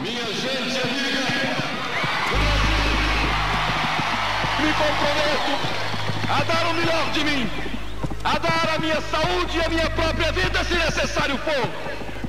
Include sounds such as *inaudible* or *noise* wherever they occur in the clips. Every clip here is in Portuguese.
Minha gente amiga, me comprometo a dar o melhor de mim, a dar a minha saúde e a minha própria vida, se necessário for,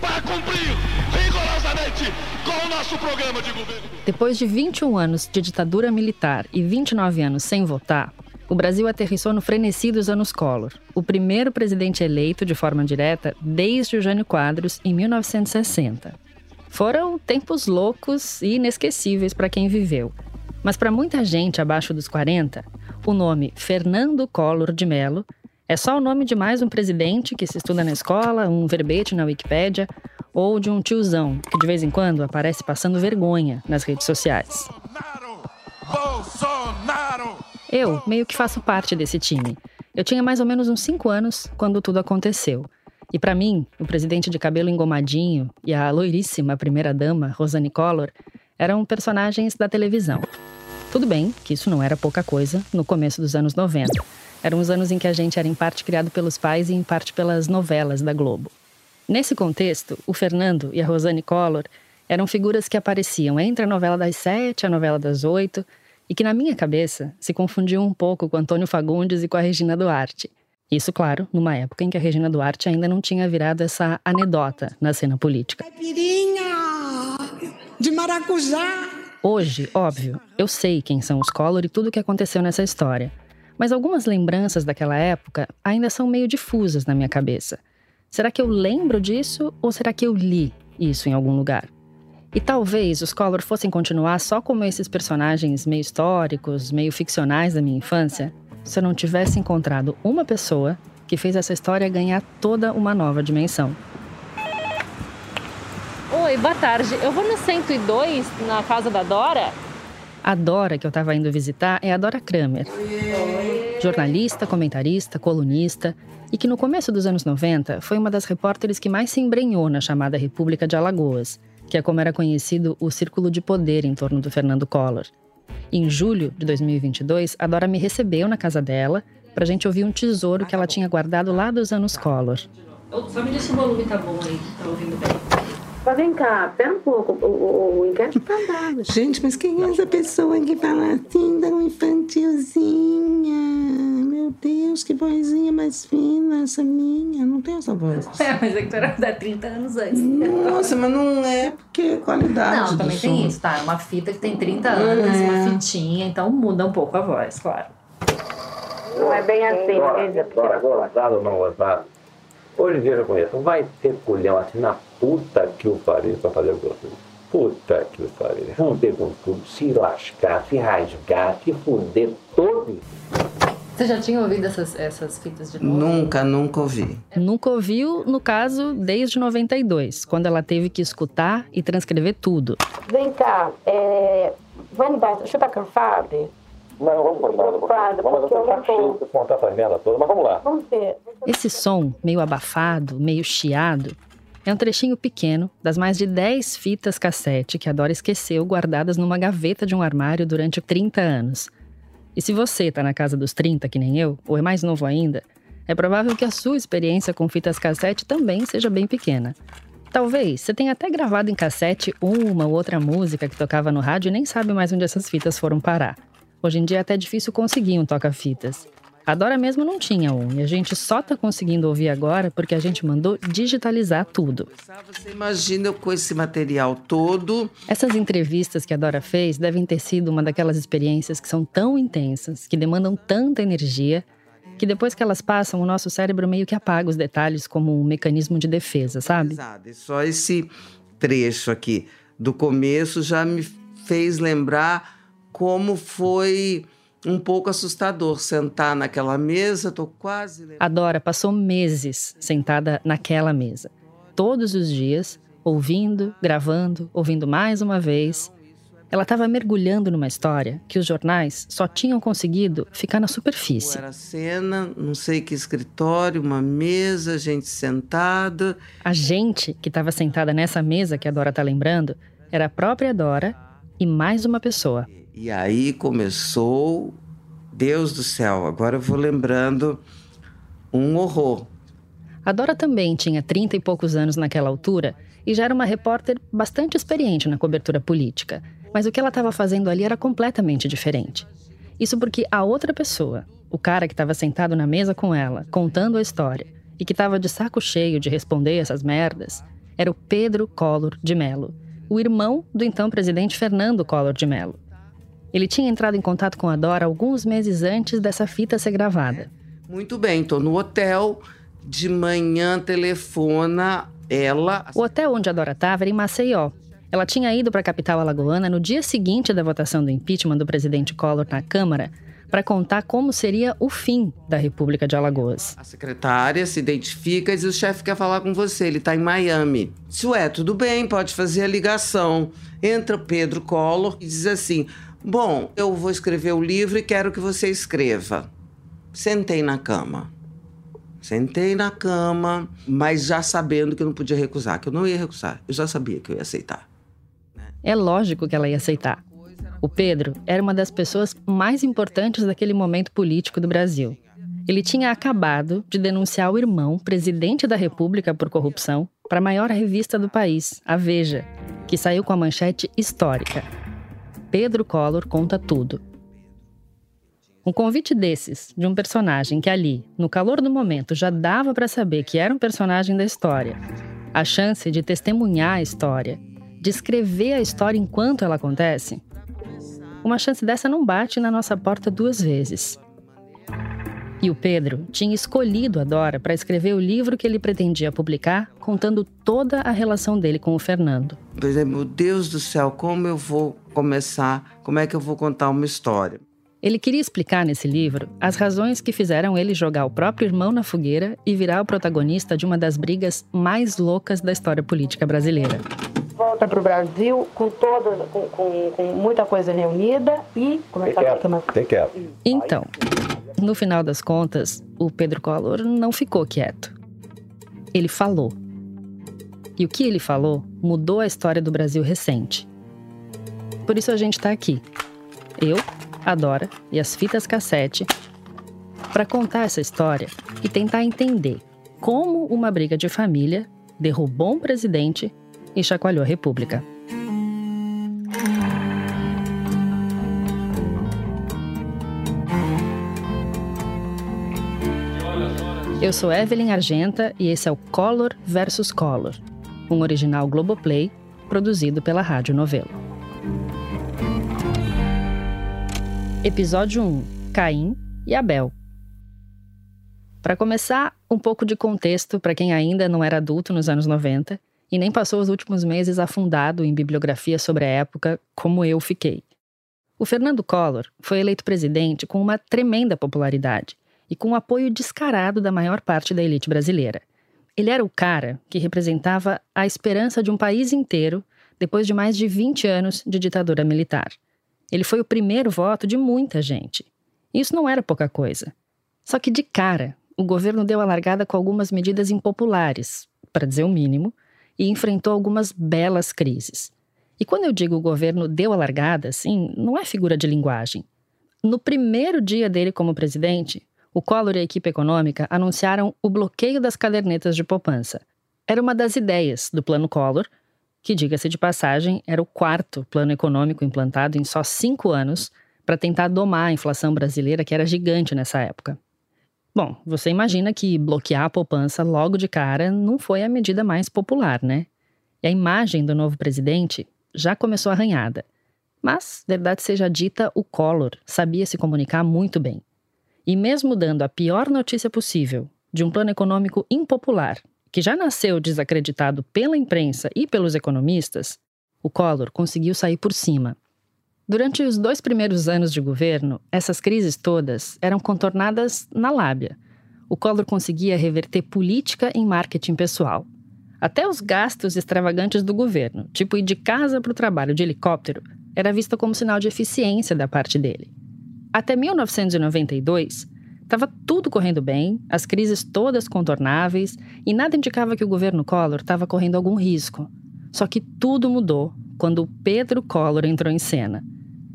para cumprir rigorosamente com o nosso programa de governo. Depois de 21 anos de ditadura militar e 29 anos sem votar, o Brasil aterrissou no frenesi dos anos Collor, o primeiro presidente eleito de forma direta desde o Jânio Quadros em 1960. Foram tempos loucos e inesquecíveis para quem viveu. Mas para muita gente abaixo dos 40, o nome Fernando Collor de Mello é só o nome de mais um presidente que se estuda na escola, um verbete na Wikipédia ou de um tiozão que de vez em quando aparece passando vergonha nas redes sociais. Bolsonaro! Eu meio que faço parte desse time. Eu tinha mais ou menos uns 5 anos quando tudo aconteceu. E para mim, o presidente de cabelo engomadinho e a loiríssima primeira-dama, Rosane Collor, eram personagens da televisão. Tudo bem que isso não era pouca coisa no começo dos anos 90. Eram os anos em que a gente era em parte criado pelos pais e em parte pelas novelas da Globo. Nesse contexto, o Fernando e a Rosane Collor eram figuras que apareciam entre a novela das sete e a novela das oito e que, na minha cabeça, se confundiam um pouco com Antônio Fagundes e com a Regina Duarte. Isso, claro, numa época em que a Regina Duarte ainda não tinha virado essa anedota na cena política. Caipirinha de maracujá. Hoje, óbvio, eu sei quem são os Collor e tudo o que aconteceu nessa história. Mas algumas lembranças daquela época ainda são meio difusas na minha cabeça. Será que eu lembro disso ou será que eu li isso em algum lugar? E talvez os Collor fossem continuar só como esses personagens meio históricos, meio ficcionais da minha infância, se eu não tivesse encontrado uma pessoa que fez essa história ganhar toda uma nova dimensão. Oi, boa tarde. Eu vou no 102, na casa da Dora. A Dora que eu estava indo visitar é a Dora Kramer. Oi. Jornalista, comentarista, colunista, e que no começo dos anos 90 foi uma das repórteres que mais se embrenhou na chamada República de Alagoas, que é como era conhecido o círculo de poder em torno do Fernando Collor. Em julho de 2022, a Dora me recebeu na casa dela para a gente ouvir um tesouro que ela tinha guardado lá dos anos Collor. Só me diz se o volume tá bom aí, tá ouvindo bem. Mas vem cá, pera um pouco, o, o, o inquérito tá. Gente, mas quem é essa pessoa que fala assim, tão infantilzinha? Meu Deus, que vozinha mais fina essa minha. Não tem essa voz. *laughs* É, mas é que tu era da 30 anos antes. Nossa, mas não é porque é qualidade Não, também som. tem isso, tá? É uma fita que tem 30 anos, é. uma fitinha, então muda um pouco a voz, claro. Não é bem assim, agora, agora, gostado ou não gostado? Hoje em dia eu conheço. Vai ter colhão assim na puta que o pariu pra fazer o que eu fiz. Puta que o pariu. Ter com tudo, se lascar, se rasgar, se fuder todo. Você já tinha ouvido essas, essas fitas de novo? Nunca, nunca ouvi. Nunca ouviu, no caso, desde 92, quando ela teve que escutar e transcrever tudo. Vem cá, é... vamos dar, chuta cansado? Não, vamos continuar. Vamos porque eu deixar não tô- cheio, contar essa merda toda, mas vamos lá. Vamos ver. Esse som, meio abafado, meio chiado, é um trechinho pequeno das mais de 10 fitas cassete que a Dora esqueceu guardadas numa gaveta de um armário durante 30 anos. E se você tá na casa dos 30, que nem eu, ou é mais novo ainda, é provável que a sua experiência com fitas cassete também seja bem pequena. Talvez você tenha até gravado em cassete uma ou outra música que tocava no rádio e nem sabe mais onde essas fitas foram parar. Hoje em dia é até difícil conseguir um toca-fitas. A Dora mesmo não tinha um, e a gente só tá conseguindo ouvir agora porque a gente mandou digitalizar tudo. Você imagina com esse material todo. Essas entrevistas que a Dora fez devem ter sido uma daquelas experiências que são tão intensas, que demandam tanta energia, que depois que elas passam, o nosso cérebro meio que apaga os detalhes como um mecanismo de defesa, sabe? Exato. Só esse trecho aqui do começo já me fez lembrar como foi um pouco assustador sentar naquela mesa. Tô quase. A Dora passou meses sentada naquela mesa, todos os dias, ouvindo, gravando, ouvindo mais uma vez. Ela estava mergulhando numa história que os jornais só tinham conseguido ficar na superfície. Era cena, não sei que escritório, uma mesa, gente sentada. A gente que estava sentada nessa mesa que a Dora tá lembrando era a própria Dora e mais uma pessoa. E aí começou, Deus do céu, agora eu vou lembrando um horror. A Dora também tinha 30 e poucos anos naquela altura e já era uma repórter bastante experiente na cobertura política. Mas o que ela estava fazendo ali era completamente diferente. Isso porque a outra pessoa, o cara que estava sentado na mesa com ela, contando a história, e que estava de saco cheio de responder essas merdas, era o Pedro Collor de Mello, o irmão do então presidente Fernando Collor de Mello. Ele tinha entrado em contato com a Dora alguns meses antes dessa fita ser gravada. Muito bem, estou no hotel, de manhã telefona ela. O hotel onde a Dora estava era em Maceió. Ela tinha ido para a capital alagoana no dia seguinte da votação do impeachment do presidente Collor na Câmara para contar como seria o fim da República de Alagoas. A secretária se identifica e diz: o chefe quer falar com você, ele está em Miami. Se é, tudo bem, pode fazer a ligação. Entra Pedro Collor e diz assim: Bom, eu vou escrever o livro e quero que você escreva. Sentei na cama. Sentei na cama, mas já sabendo que eu não podia recusar, que eu não ia recusar. Eu já sabia que eu ia aceitar. É lógico que ela ia aceitar. O Pedro era uma das pessoas mais importantes daquele momento político do Brasil. Ele tinha acabado de denunciar o irmão, presidente da República por corrupção, para a maior revista do país, a Veja, que saiu com a manchete histórica. Pedro Collor conta tudo. Um convite desses, de um personagem que ali, no calor do momento, já dava para saber que era um personagem da história, a chance de testemunhar a história, de escrever a história enquanto ela acontece, uma chance dessa não bate na nossa porta duas vezes. E o Pedro tinha escolhido a Dora para escrever o livro que ele pretendia publicar, contando toda a relação dele com o Fernando. Por exemplo, meu Deus do céu, como eu vou começar, como é que eu vou contar uma história? Ele queria explicar nesse livro as razões que fizeram ele jogar o próprio irmão na fogueira e virar o protagonista de uma das brigas mais loucas da história política brasileira. Volta para o Brasil com, toda, com, com, com, muita coisa reunida e. Como é tá? Tem quieto. Então, no final das contas, o Pedro Collor não ficou quieto. Ele falou. E o que ele falou mudou a história do Brasil recente. Por isso a gente está aqui. Eu, a Dora e as fitas cassete para contar essa história e tentar entender como uma briga de família derrubou um presidente e chacoalhou a República. Eu sou Evelyn Argenta e esse é o Color versus Color, um original Globoplay produzido pela Rádio Novelo. Episódio 1: Caim e Abel. Para começar, um pouco de contexto para quem ainda não era adulto nos anos 90 e nem passou os últimos meses afundado em bibliografia sobre a época, como eu fiquei. O Fernando Collor foi eleito presidente com uma tremenda popularidade e com o apoio descarado da maior parte da elite brasileira. Ele era o cara que representava a esperança de um país inteiro depois de mais de 20 anos de ditadura militar. Ele foi o primeiro voto de muita gente. Isso não era pouca coisa. Só que de cara, o governo deu a largada com algumas medidas impopulares, para dizer o mínimo, e enfrentou algumas belas crises. E quando eu digo o governo deu a largada, assim, não é figura de linguagem. No primeiro dia dele como presidente, o Collor e a equipe econômica anunciaram o bloqueio das cadernetas de poupança. Era uma das ideias do Plano Collor, que, diga-se de passagem, era o quarto plano econômico implantado em só cinco anos para tentar domar a inflação brasileira, que era gigante nessa época. Bom, você imagina que bloquear a poupança logo de cara não foi a medida mais popular, né? E a imagem do novo presidente já começou arranhada. Mas, verdade seja dita, o Collor sabia se comunicar muito bem. E mesmo dando a pior notícia possível de um plano econômico impopular, que já nasceu desacreditado pela imprensa e pelos economistas, o Collor conseguiu sair por cima. Durante os dois primeiros anos de governo, essas crises todas eram contornadas na lábia. O Collor conseguia reverter política em marketing pessoal. Até os gastos extravagantes do governo, tipo ir de casa para o trabalho de helicóptero, era visto como sinal de eficiência da parte dele. Até 1992, estava tudo correndo bem, as crises todas contornáveis e nada indicava que o governo Collor estava correndo algum risco. Só que tudo mudou quando Pedro Collor entrou em cena.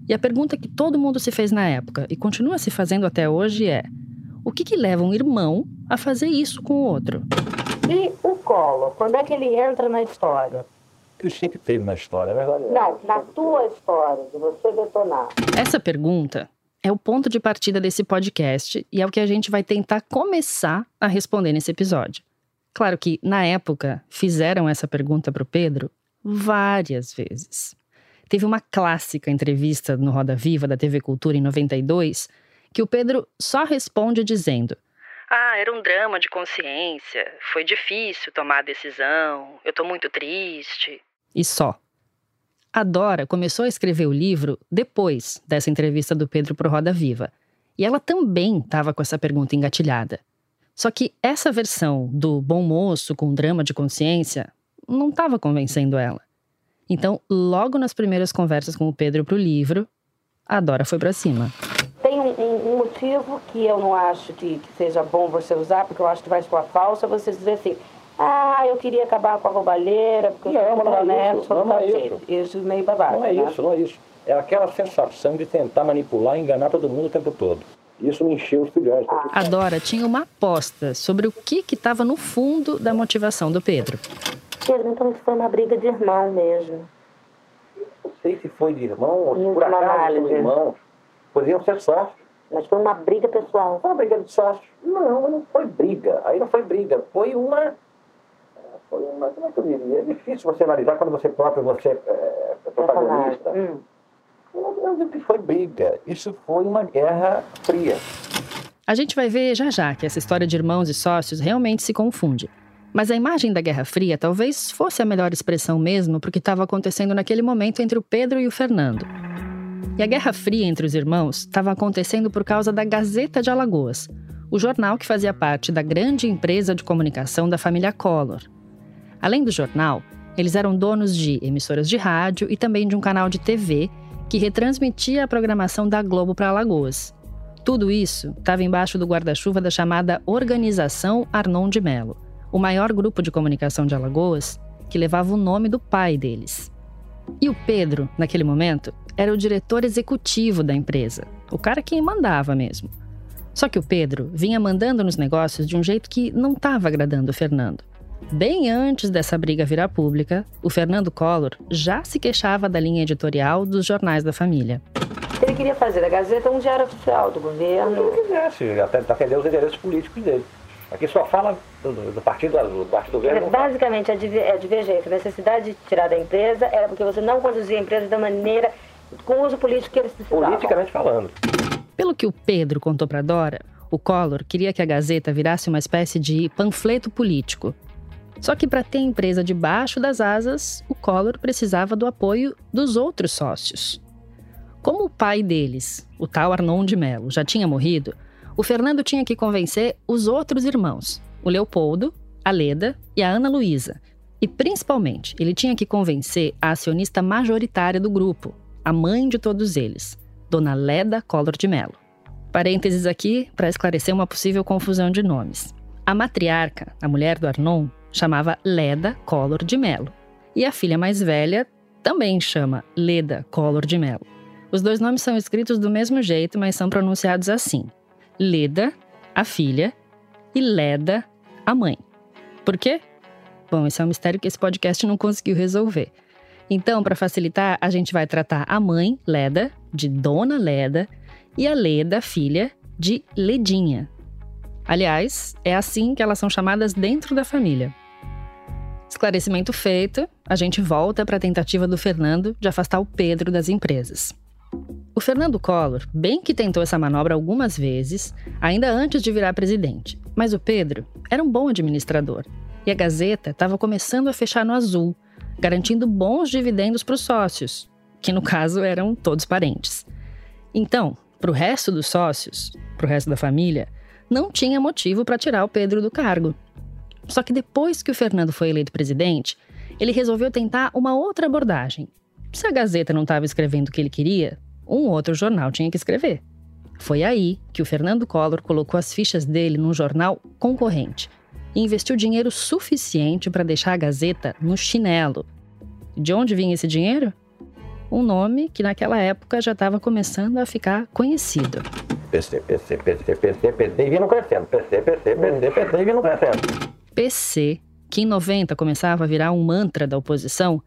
E a pergunta que todo mundo se fez na época e continua se fazendo até hoje é: o que, que leva um irmão a fazer isso com o outro? E o Collor, quando é que ele entra na história? Ele sempre teve na história, é verdade. Não, na tua história, de você detonar. Essa pergunta é o ponto de partida desse podcast e é o que a gente vai tentar começar a responder nesse episódio. Claro que, na época, fizeram essa pergunta para o Pedro várias vezes. Teve uma clássica entrevista no Roda Viva da TV Cultura em 92 que o Pedro só responde dizendo: Ah, era um drama de consciência, foi difícil tomar a decisão, eu tô muito triste. E só. A Dora começou a escrever o livro depois dessa entrevista do Pedro pro Roda Viva. E ela também estava com essa pergunta engatilhada. Só que essa versão do bom moço com drama de consciência não estava convencendo ela. Então, logo nas primeiras conversas com o Pedro para o livro, a Dora foi para cima. Tem um, um- motivo que eu não acho que, que seja bom você usar, porque eu acho que vai soar falsa, você dizer assim, ah, eu queria acabar com a roubalheira, porque Não, eu mas não é honesto, isso, não é cacete. Isso meio babado. Não é né? isso, não é isso. É aquela sensação de tentar manipular e enganar todo mundo o tempo todo. Isso me encheu os filhões. A Dora tinha uma aposta sobre o que estava no fundo da motivação do Pedro. Pedro, então isso foi uma briga de irmão mesmo. Não sei se foi de irmão ou se Isso, por acaso são irmãos. Poderiam ser sócios. Mas foi uma briga pessoal. Foi uma briga de sócios? Não, não foi briga. Aí não foi briga. Foi uma. Uma. Como é que eu diria? É difícil você analisar quando você próprio você é, é protagonista. Hum. Eu não foi briga. Isso foi uma guerra fria. A gente vai ver já já que essa história de irmãos e sócios realmente se confunde. Mas a imagem da Guerra Fria talvez fosse a melhor expressão mesmo para o que estava acontecendo naquele momento entre o Pedro e o Fernando. E a Guerra Fria entre os irmãos estava acontecendo por causa da Gazeta de Alagoas, o jornal que fazia parte da grande empresa de comunicação da família Collor. Além do jornal, eles eram donos de emissoras de rádio e também de um canal de TV que retransmitia a programação da Globo para Alagoas. Tudo isso estava embaixo do guarda-chuva da chamada Organização Arnon de Melo, o maior grupo de comunicação de Alagoas que levava o nome do pai deles. E o Pedro, naquele momento, era o diretor executivo da empresa, o cara que mandava mesmo. Só que o Pedro vinha mandando nos negócios de um jeito que não estava agradando o Fernando. Bem antes dessa briga virar pública, o Fernando Collor já se queixava da linha editorial dos jornais da família. Ele queria fazer da Gazeta um diário oficial do Se governo. ele quisesse, até defender os interesses políticos dele. Aqui só fala do, do Partido Azul, do Partido Verde. Basicamente, a diver- a divergência, a necessidade de tirar da empresa era porque você não conduzia a empresa da maneira, com o uso político que eles precisavam. Politicamente falando. Pelo que o Pedro contou para Dora, o Collor queria que a Gazeta virasse uma espécie de panfleto político. Só que para ter a empresa debaixo das asas, o Collor precisava do apoio dos outros sócios. Como o pai deles, o tal Arnon de Mello, já tinha morrido, o Fernando tinha que convencer os outros irmãos, o Leopoldo, a Leda e a Ana Luísa. E principalmente, ele tinha que convencer a acionista majoritária do grupo, a mãe de todos eles, Dona Leda Collor de Mello. Parênteses aqui para esclarecer uma possível confusão de nomes. A matriarca, a mulher do Arnon, chamava Leda Collor de Mello. E a filha mais velha também chama Leda Collor de Mello. Os dois nomes são escritos do mesmo jeito, mas são pronunciados assim: Leda, a filha, e Leda, a mãe. Por quê? Bom, esse é um mistério que esse podcast não conseguiu resolver. Então, para facilitar, a gente vai tratar a mãe, Leda, de Dona Leda, e a Leda, filha, de Ledinha. Aliás, é assim que elas são chamadas dentro da família. Esclarecimento feito, a gente volta para a tentativa do Fernando de afastar o Pedro das empresas. O Fernando Collor, bem que tentou essa manobra algumas vezes, ainda antes de virar presidente, mas o Pedro era um bom administrador e a Gazeta estava começando a fechar no azul, garantindo bons dividendos para os sócios, que no caso eram todos parentes. Então, para o resto dos sócios, para o resto da família, não tinha motivo para tirar o Pedro do cargo. Só que depois que o Fernando foi eleito presidente, ele resolveu tentar uma outra abordagem. Se a Gazeta não estava escrevendo o que ele queria, um outro jornal tinha que escrever. Foi aí que o Fernando Collor colocou as fichas dele num jornal concorrente e investiu dinheiro suficiente para deixar a Gazeta no chinelo. De onde vinha esse dinheiro? Um nome que naquela época já estava começando a ficar conhecido. PC, PC, PC, PC, PC, e vindo crescendo. PC, PC, PC, PC, e vindo crescendo. PC, que em 90 começava a virar um mantra da oposição,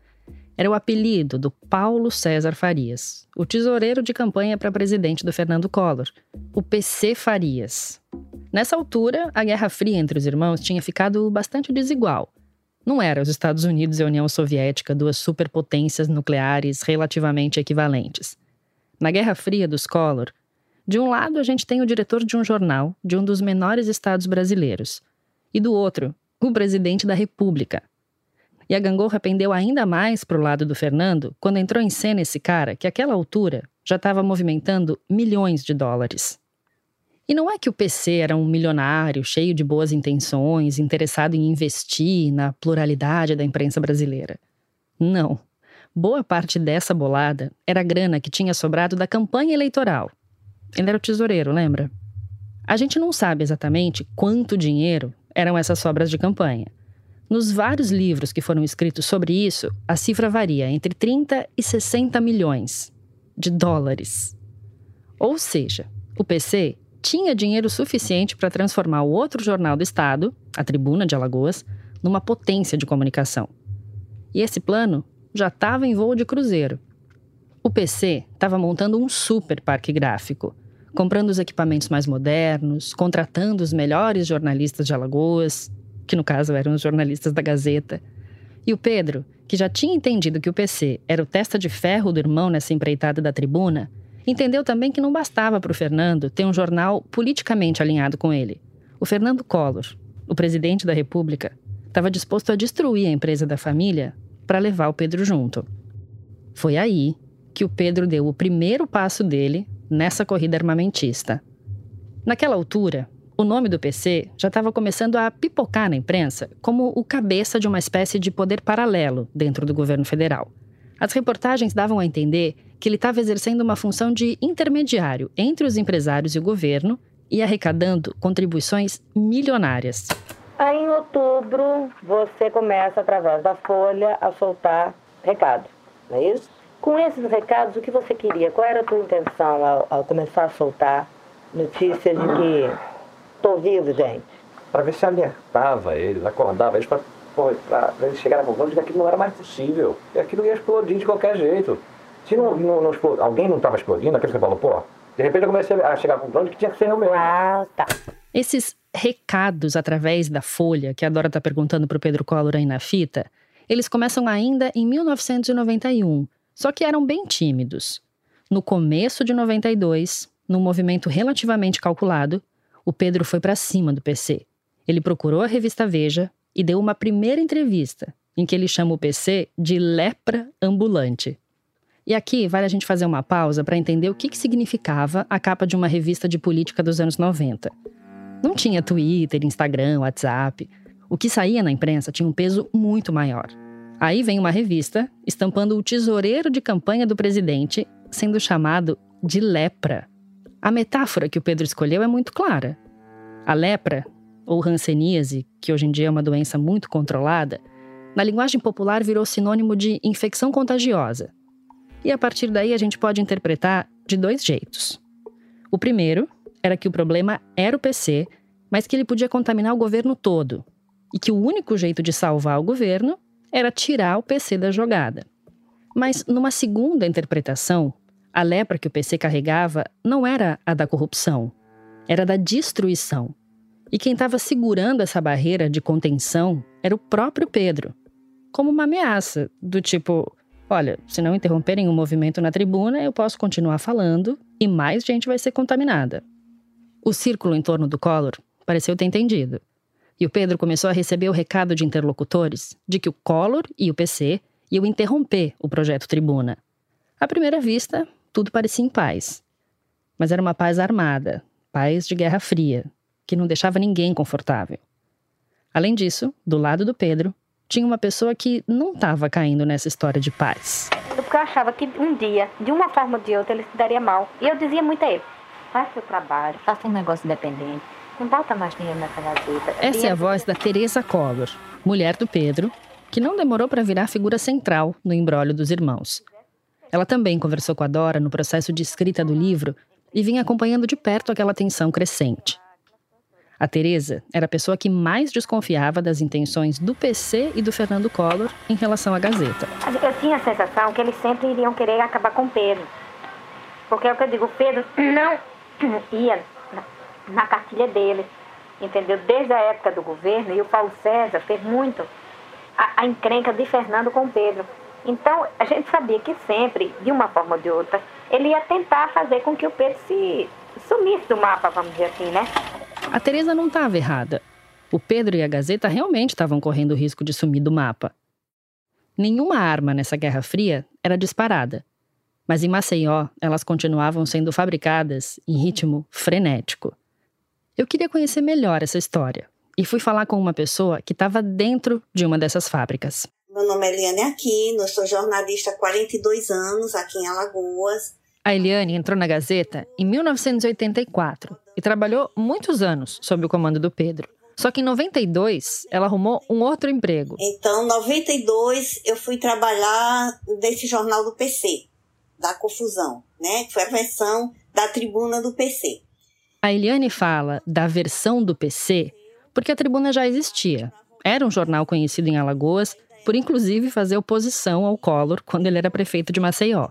era o apelido do Paulo César Farias, o tesoureiro de campanha para presidente do Fernando Collor, o PC Farias. Nessa altura, a Guerra Fria entre os irmãos tinha ficado bastante desigual. Não era os Estados Unidos e a União Soviética duas superpotências nucleares relativamente equivalentes. Na Guerra Fria dos Collor, de um lado a gente tem o diretor de um jornal de um dos menores estados brasileiros, e do outro, o presidente da República, e a gangorra pendeu ainda mais para o lado do Fernando quando entrou em cena esse cara que, àquela altura, já estava movimentando milhões de dólares. E não é que o PC era um milionário cheio de boas intenções, interessado em investir na pluralidade da imprensa brasileira. Não. Boa parte dessa bolada era grana que tinha sobrado da campanha eleitoral. Ele era o tesoureiro, lembra? A gente não sabe exatamente quanto dinheiro eram essas sobras de campanha. Nos vários livros que foram escritos sobre isso, a cifra varia entre 30 e 60 milhões de dólares. Ou seja, o PC tinha dinheiro suficiente para transformar o outro jornal do estado, a Tribuna de Alagoas, numa potência de comunicação. E esse plano já estava em voo de cruzeiro. O PC estava montando um super parque gráfico, comprando os equipamentos mais modernos, contratando os melhores jornalistas de Alagoas, que no caso eram os jornalistas da Gazeta. E o Pedro, que já tinha entendido que o PC era o testa de ferro do irmão nessa empreitada da tribuna, entendeu também que não bastava para o Fernando ter um jornal politicamente alinhado com ele. O Fernando Collor, o presidente da República, estava disposto a destruir a empresa da família para levar o Pedro junto. Foi aí que o Pedro deu o primeiro passo dele nessa corrida armamentista. Naquela altura, o nome do PC já estava começando a pipocar na imprensa como o cabeça de uma espécie de poder paralelo dentro do governo federal. As reportagens davam a entender que ele estava exercendo uma função de intermediário entre os empresários e o governo e arrecadando contribuições milionárias. Aí em outubro você começa através da Folha a soltar recados, não é isso? Com esses recados, o que você queria? Qual era a tua intenção ao, ao começar a soltar notícias de que Tô vivo, gente. Para ver se alertava eles, acordava eles para eles chegarem à conclusão de que aquilo não era mais possível. E aquilo ia explodir de qualquer jeito. Se não, não, não explod... alguém não estava explodindo, aquele que falou, pô, de repente eu comecei a chegar à conclusão de que tinha que ser eu mesmo. Ah, tá. Esses recados através da Folha, que a Dora está perguntando para o Pedro Collor aí na fita, eles começam ainda em 1991, só que eram bem tímidos. No começo de 92, num movimento relativamente calculado, o Pedro foi para cima do PC. Ele procurou a revista Veja e deu uma primeira entrevista, em que ele chama o PC de lepra ambulante. E aqui vale a gente fazer uma pausa para entender o que, que significava a capa de uma revista de política dos anos 90. Não tinha Twitter, Instagram, WhatsApp. O que saía na imprensa tinha um peso muito maior. Aí vem uma revista estampando o tesoureiro de campanha do presidente sendo chamado de lepra. A metáfora que o Pedro escolheu é muito clara. A lepra, ou hanseníase, que hoje em dia é uma doença muito controlada, na linguagem popular virou sinônimo de infecção contagiosa. E a partir daí a gente pode interpretar de dois jeitos. O primeiro era que o problema era o PC, mas que ele podia contaminar o governo todo, e que o único jeito de salvar o governo era tirar o PC da jogada. Mas numa segunda interpretação, a lepra que o PC carregava não era a da corrupção, era da destruição. E quem estava segurando essa barreira de contenção era o próprio Pedro, como uma ameaça, do tipo: olha, se não interromperem o movimento na tribuna, eu posso continuar falando e mais gente vai ser contaminada. O círculo em torno do Collor pareceu ter entendido. E o Pedro começou a receber o recado de interlocutores de que o Collor e o PC iam interromper o projeto Tribuna. À primeira vista, tudo parecia em paz. Mas era uma paz armada, paz de Guerra Fria, que não deixava ninguém confortável. Além disso, do lado do Pedro, tinha uma pessoa que não estava caindo nessa história de paz. Porque eu achava que um dia, de uma forma ou de outra, ele se daria mal. E eu dizia muito a ele: faz seu trabalho, faça um negócio independente, não bota mais dinheiro nessa gazeta. Essa é a voz da Teresa Collor, mulher do Pedro, que não demorou para virar figura central no embrólio dos irmãos. Ela também conversou com a Dora no processo de escrita do livro e vinha acompanhando de perto aquela tensão crescente. A Teresa era a pessoa que mais desconfiava das intenções do PC e do Fernando Collor em relação à Gazeta. Eu tinha a sensação que eles sempre iriam querer acabar com o Pedro. Porque é o que eu digo, o Pedro não ia na, cartilha deles, entendeu? Desde a época do governo, e o Paulo César fez muito a, a encrenca de Fernando com Pedro. Então, a gente sabia que sempre, de uma forma ou de outra, ele ia tentar fazer com que o Pedro se sumisse do mapa, vamos dizer assim, né? A Teresa não estava errada. O Pedro e a Gazeta realmente estavam correndo o risco de sumir do mapa. Nenhuma arma nessa Guerra Fria era disparada, mas em Maceió elas continuavam sendo fabricadas em ritmo frenético. Eu queria conhecer melhor essa história e fui falar com uma pessoa que estava dentro de uma dessas fábricas. Meu nome é Eliane Aquino, sou jornalista há 42 anos aqui em Alagoas. A Eliane entrou na Gazeta em 1984 e trabalhou muitos anos sob o comando do Pedro. Só que em 92 ela arrumou um outro emprego. Então, em 92 eu fui trabalhar desse jornal do PC, da Confusão, né? Que foi a versão da tribuna do PC. A Eliane fala da versão do PC porque a tribuna já existia. Era um jornal conhecido em Alagoas por inclusive fazer oposição ao Collor quando ele era prefeito de Maceió.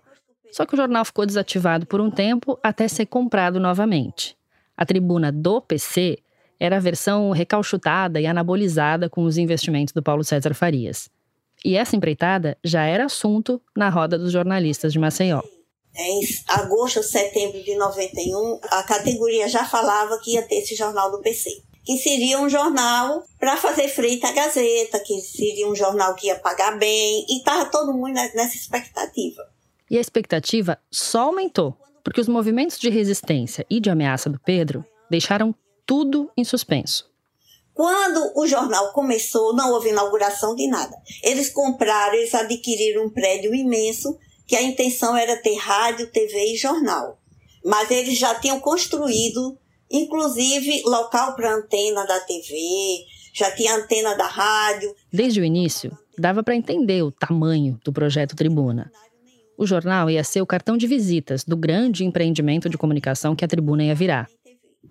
Só que o jornal ficou desativado por um tempo até ser comprado novamente. A tribuna do PC era a versão recalchutada e anabolizada com os investimentos do Paulo César Farias. E essa empreitada já era assunto na roda dos jornalistas de Maceió. Em agosto, setembro de 91, a categoria já falava que ia ter esse jornal do PC. Que seria um jornal para fazer frente à Gazeta, que seria um jornal que ia pagar bem, e estava todo mundo nessa expectativa. E a expectativa só aumentou porque os movimentos de resistência e de ameaça do Pedro deixaram tudo em suspenso. Quando o jornal começou, não houve inauguração de nada. Eles compraram, eles adquiriram um prédio imenso, que a intenção era ter rádio, TV e jornal. Mas eles já tinham construído, inclusive, local para antena da TV, já tinha antena da rádio. Desde o início, dava para entender o tamanho do projeto Tribuna. O jornal ia ser o cartão de visitas do grande empreendimento de comunicação que a tribuna ia virar.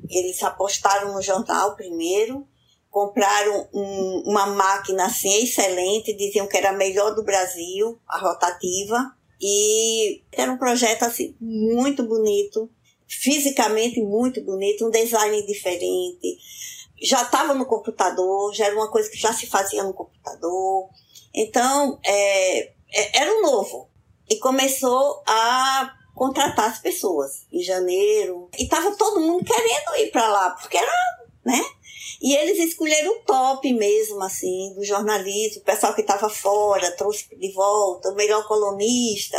Eles apostaram no jornal primeiro, compraram um, uma máquina assim excelente, diziam que era a melhor do Brasil, a rotativa, e era um projeto assim muito bonito, fisicamente muito bonito, um design diferente. Já estava no computador, já era uma coisa que já se fazia no computador. Então, é, é era um novo e começou a contratar as pessoas em janeiro. E tava todo mundo querendo ir para lá, porque era, né? E eles escolheram o top mesmo, assim, do jornalismo, o pessoal que estava fora, trouxe de volta, o melhor colunista.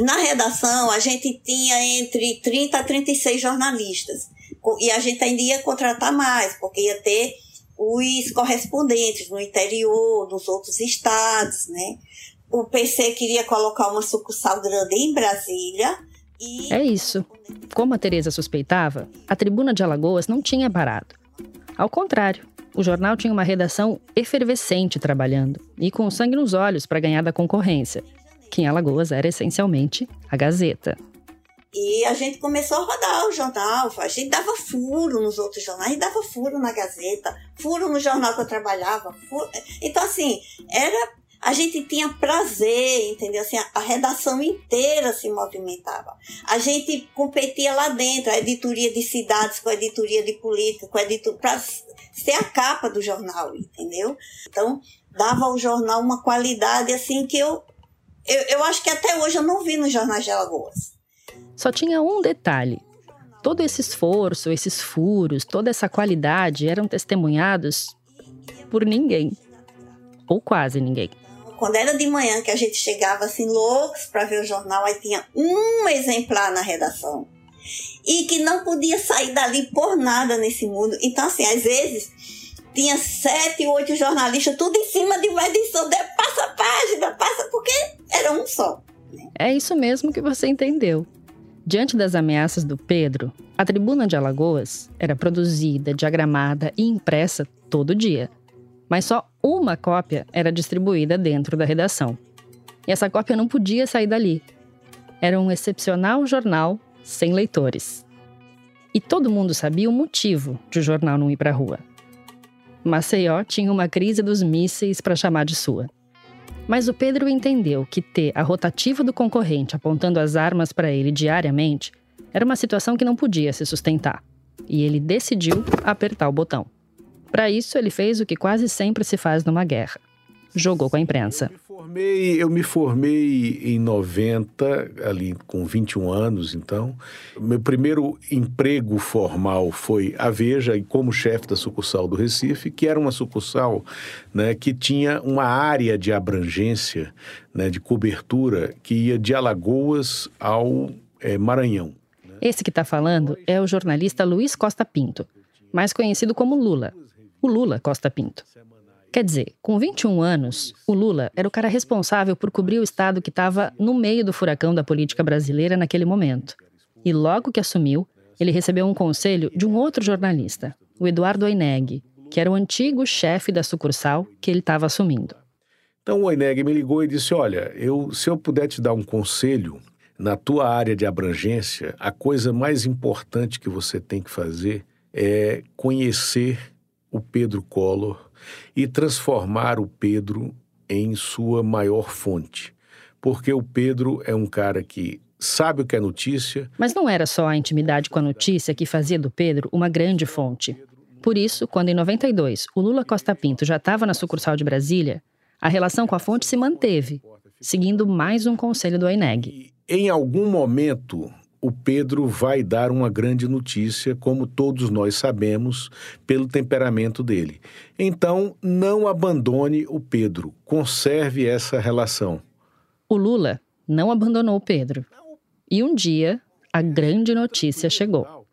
Na redação, a gente tinha entre 30 a 36 jornalistas. E a gente ainda ia contratar mais, porque ia ter os correspondentes no interior, dos outros estados, né? o PC queria colocar uma sucursal grande em Brasília. E... É isso. Como a Tereza suspeitava, a tribuna de Alagoas não tinha parado. Ao contrário, o jornal tinha uma redação efervescente trabalhando e com sangue nos olhos para ganhar da concorrência, que em Alagoas era essencialmente a Gazeta. E a gente começou a rodar o jornal, a gente dava furo nos outros jornais, dava furo na Gazeta, furo no jornal que eu trabalhava. Furo... Então, assim, era a gente tinha prazer, entendeu? Assim, a, a, redação inteira se movimentava. A gente competia lá dentro, a editoria de cidades com a editoria de política, com a editoria, para ser a capa do jornal, entendeu? Então, dava ao jornal uma qualidade assim que eu, eu, eu acho que até hoje eu não vi nos jornais de Alagoas. Só tinha um detalhe. Todo esse esforço, esses furos, toda essa qualidade eram testemunhados por ninguém. Ou quase ninguém quando era de manhã que a gente chegava assim loucos para ver o jornal, aí tinha um exemplar na redação. E que não podia sair dali por nada nesse mundo. Então, assim, às vezes tinha sete, oito jornalistas, tudo em cima de uma edição. De, passa a página, passa, porque era um só. Né? É isso mesmo que você entendeu. Diante das ameaças do Pedro, a Tribuna de Alagoas era produzida, diagramada e impressa todo dia mas só uma cópia era distribuída dentro da redação. E essa cópia não podia sair dali. Era um excepcional jornal sem leitores. E todo mundo sabia o motivo de o jornal não ir para a rua. Maceió tinha uma crise dos mísseis para chamar de sua. Mas o Pedro entendeu que ter a rotativa do concorrente apontando as armas para ele diariamente era uma situação que não podia se sustentar. E ele decidiu apertar o botão. Para isso, ele fez o que quase sempre se faz numa guerra: jogou com a imprensa. Eu me formei, eu me formei em 90, ali com 21 anos, então. Meu primeiro emprego formal foi a Veja, e como chefe da sucursal do Recife, que era uma sucursal né, que tinha uma área de abrangência, né, de cobertura, que ia de Alagoas ao é, Maranhão. Esse que está falando é o jornalista Luiz Costa Pinto, mais conhecido como Lula. O Lula Costa Pinto. Quer dizer, com 21 anos, o Lula era o cara responsável por cobrir o estado que estava no meio do furacão da política brasileira naquele momento. E logo que assumiu, ele recebeu um conselho de um outro jornalista, o Eduardo Oineg, que era o antigo chefe da sucursal que ele estava assumindo. Então o Oineg me ligou e disse: Olha, eu, se eu puder te dar um conselho, na tua área de abrangência, a coisa mais importante que você tem que fazer é conhecer o Pedro Collor e transformar o Pedro em sua maior fonte. Porque o Pedro é um cara que sabe o que é notícia. Mas não era só a intimidade com a notícia que fazia do Pedro uma grande fonte. Por isso, quando em 92 o Lula Costa Pinto já estava na sucursal de Brasília, a relação com a fonte se manteve, seguindo mais um conselho do INEG. Em algum momento, o Pedro vai dar uma grande notícia, como todos nós sabemos, pelo temperamento dele. Então, não abandone o Pedro, conserve essa relação. O Lula não abandonou o Pedro. E um dia, a grande notícia chegou.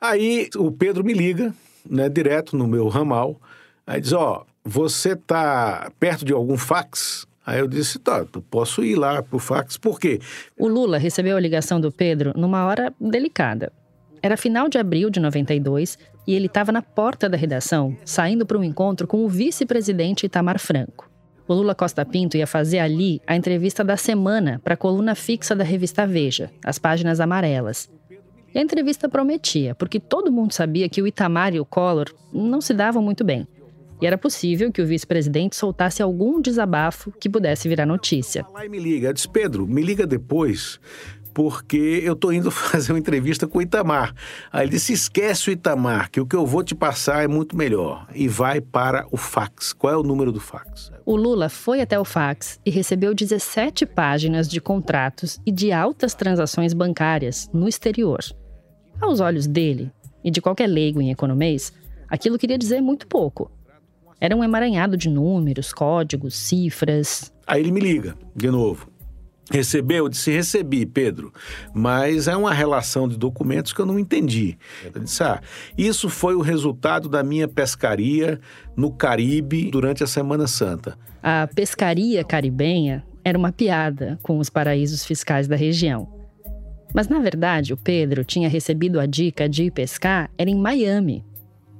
Aí o Pedro me liga, né, direto no meu ramal, aí diz: Ó, oh, você tá perto de algum fax? Aí eu disse, tá, posso ir lá pro fax. Por quê? O Lula recebeu a ligação do Pedro numa hora delicada. Era final de abril de 92 e ele estava na porta da redação, saindo para um encontro com o vice-presidente Itamar Franco. O Lula Costa Pinto ia fazer ali a entrevista da semana para a coluna fixa da revista Veja, as páginas amarelas. E a entrevista prometia, porque todo mundo sabia que o Itamar e o Collor não se davam muito bem. E era possível que o vice-presidente soltasse algum desabafo que pudesse virar notícia. Lá e me liga. Eu disse, Pedro, me liga depois, porque eu estou indo *laughs* fazer uma entrevista com o Itamar. Aí ele disse: esquece o Itamar, que o que eu vou te passar é muito melhor. E vai para o fax. Qual é o número do fax? O Lula foi até o fax e recebeu 17 páginas de contratos e de altas transações bancárias no exterior. Aos olhos dele, e de qualquer leigo em economês, aquilo queria dizer muito pouco. Era um emaranhado de números, códigos, cifras. Aí ele me liga, de novo. Recebeu? Eu disse, recebi, Pedro. Mas é uma relação de documentos que eu não entendi. Eu disse, ah, isso foi o resultado da minha pescaria no Caribe durante a Semana Santa. A pescaria caribenha era uma piada com os paraísos fiscais da região. Mas, na verdade, o Pedro tinha recebido a dica de ir pescar era em Miami,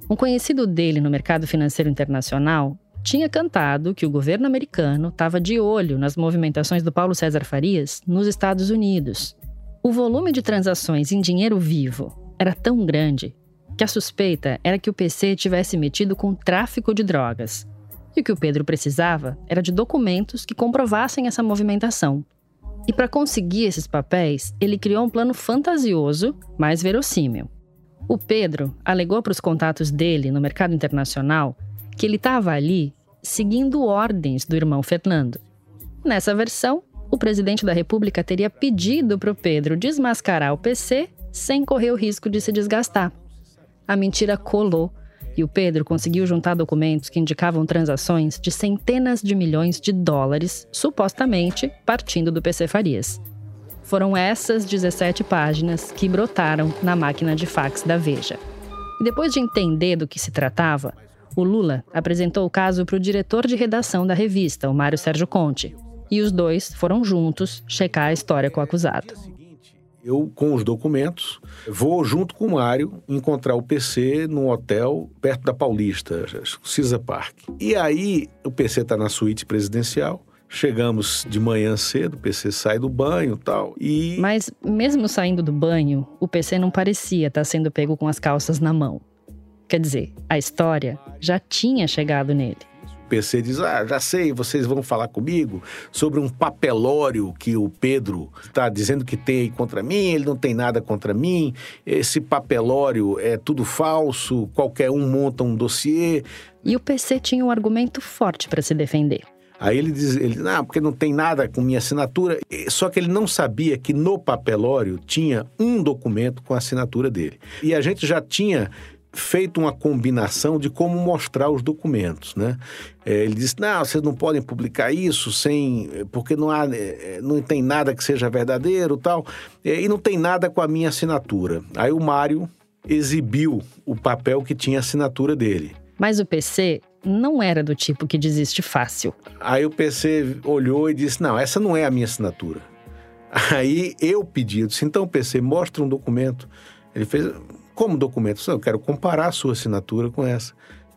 um conhecido dele no mercado financeiro internacional tinha cantado que o governo americano estava de olho nas movimentações do Paulo César Farias nos Estados Unidos. O volume de transações em dinheiro vivo era tão grande que a suspeita era que o PC tivesse metido com tráfico de drogas. E o que o Pedro precisava era de documentos que comprovassem essa movimentação. E para conseguir esses papéis, ele criou um plano fantasioso, mas verossímil. O Pedro alegou para os contatos dele no mercado internacional que ele estava ali seguindo ordens do irmão Fernando. Nessa versão, o presidente da República teria pedido para o Pedro desmascarar o PC sem correr o risco de se desgastar. A mentira colou e o Pedro conseguiu juntar documentos que indicavam transações de centenas de milhões de dólares, supostamente partindo do PC Farias. Foram essas 17 páginas que brotaram na máquina de fax da Veja. E depois de entender do que se tratava, o Lula apresentou o caso para o diretor de redação da revista, o Mário Sérgio Conte, e os dois foram juntos checar a história com o acusado. Eu, com os documentos, vou junto com o Mário encontrar o PC num hotel perto da Paulista, Cisa Park. E aí, o PC está na suíte presidencial Chegamos de manhã cedo, o PC sai do banho tal, e... Mas, mesmo saindo do banho, o PC não parecia estar sendo pego com as calças na mão. Quer dizer, a história já tinha chegado nele. O PC diz: Ah, já sei, vocês vão falar comigo sobre um papelório que o Pedro está dizendo que tem aí contra mim, ele não tem nada contra mim, esse papelório é tudo falso, qualquer um monta um dossiê. E o PC tinha um argumento forte para se defender. Aí ele diz, ele, não, porque não tem nada com minha assinatura. Só que ele não sabia que no papelório tinha um documento com a assinatura dele. E a gente já tinha feito uma combinação de como mostrar os documentos, né? É, ele disse, não, vocês não podem publicar isso sem, porque não há, é, não tem nada que seja verdadeiro, tal, é, e não tem nada com a minha assinatura. Aí o Mário exibiu o papel que tinha a assinatura dele. Mas o PC não era do tipo que desiste fácil. Aí o PC olhou e disse: Não, essa não é a minha assinatura. Aí eu pedi, eu disse: Então, PC, mostra um documento. Ele fez: Como documento? Eu quero comparar a sua assinatura com essa.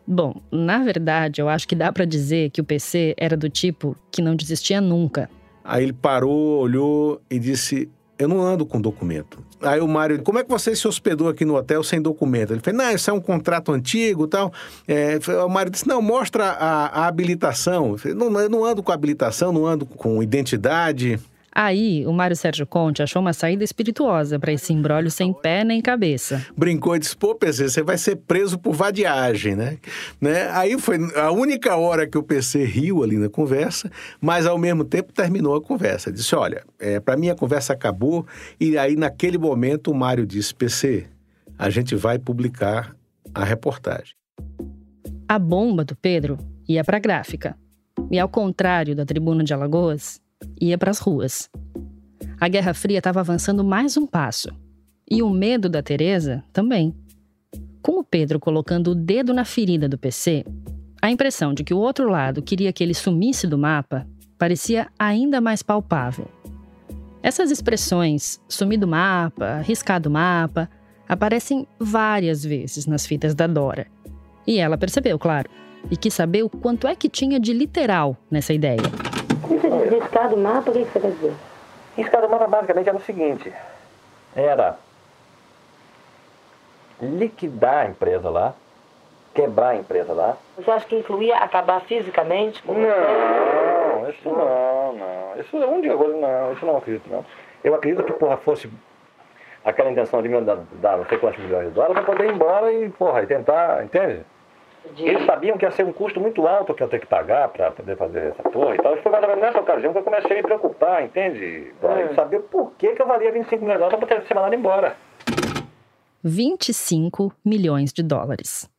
Bom, na verdade, eu acho que dá para dizer que o PC era do tipo que não desistia nunca. Aí ele parou, olhou e disse: eu não ando com documento. Aí o Mário, como é que você se hospedou aqui no hotel sem documento? Ele falou, não, isso é um contrato antigo e tal. É, o Mário disse, não, mostra a, a habilitação. Eu, falei, não, eu não ando com habilitação, não ando com identidade. Aí, o Mário Sérgio Conte achou uma saída espirituosa para esse embrólio sem pé nem cabeça. Brincou e disse: pô, PC, você vai ser preso por vadiagem, né? né? Aí foi a única hora que o PC riu ali na conversa, mas ao mesmo tempo terminou a conversa. Disse: olha, é, para mim a conversa acabou, e aí naquele momento o Mário disse: PC, a gente vai publicar a reportagem. A bomba do Pedro ia para a gráfica. E ao contrário da Tribuna de Alagoas, ia para as ruas. A Guerra Fria estava avançando mais um passo. E o medo da Teresa também. Com o Pedro colocando o dedo na ferida do PC, a impressão de que o outro lado queria que ele sumisse do mapa parecia ainda mais palpável. Essas expressões, sumir do mapa, riscar do mapa, aparecem várias vezes nas fitas da Dora. E ela percebeu, claro, e quis saber o quanto é que tinha de literal nessa ideia. Você diz riscar do mapa, o que você quer dizer? Riscar do mapa basicamente era o seguinte: era liquidar a empresa lá, quebrar a empresa lá. Você acha que incluía acabar fisicamente? Não, não, isso não, não. Isso é um dia agora, não, isso não acredito, não. Eu acredito que, porra, fosse aquela intenção de me dar, dar não sei quantos milhões de dólares para poder ir embora e, porra, e tentar, entende? De... Eles sabiam que ia ser um custo muito alto que eu ia ter que pagar para poder fazer essa porra e tal. E foi mais ou menos nessa ocasião que eu comecei a me preocupar, entende? Hum. saber por que, que eu valia 25 milhões de dólares para poder ser mandado embora. 25 milhões de dólares.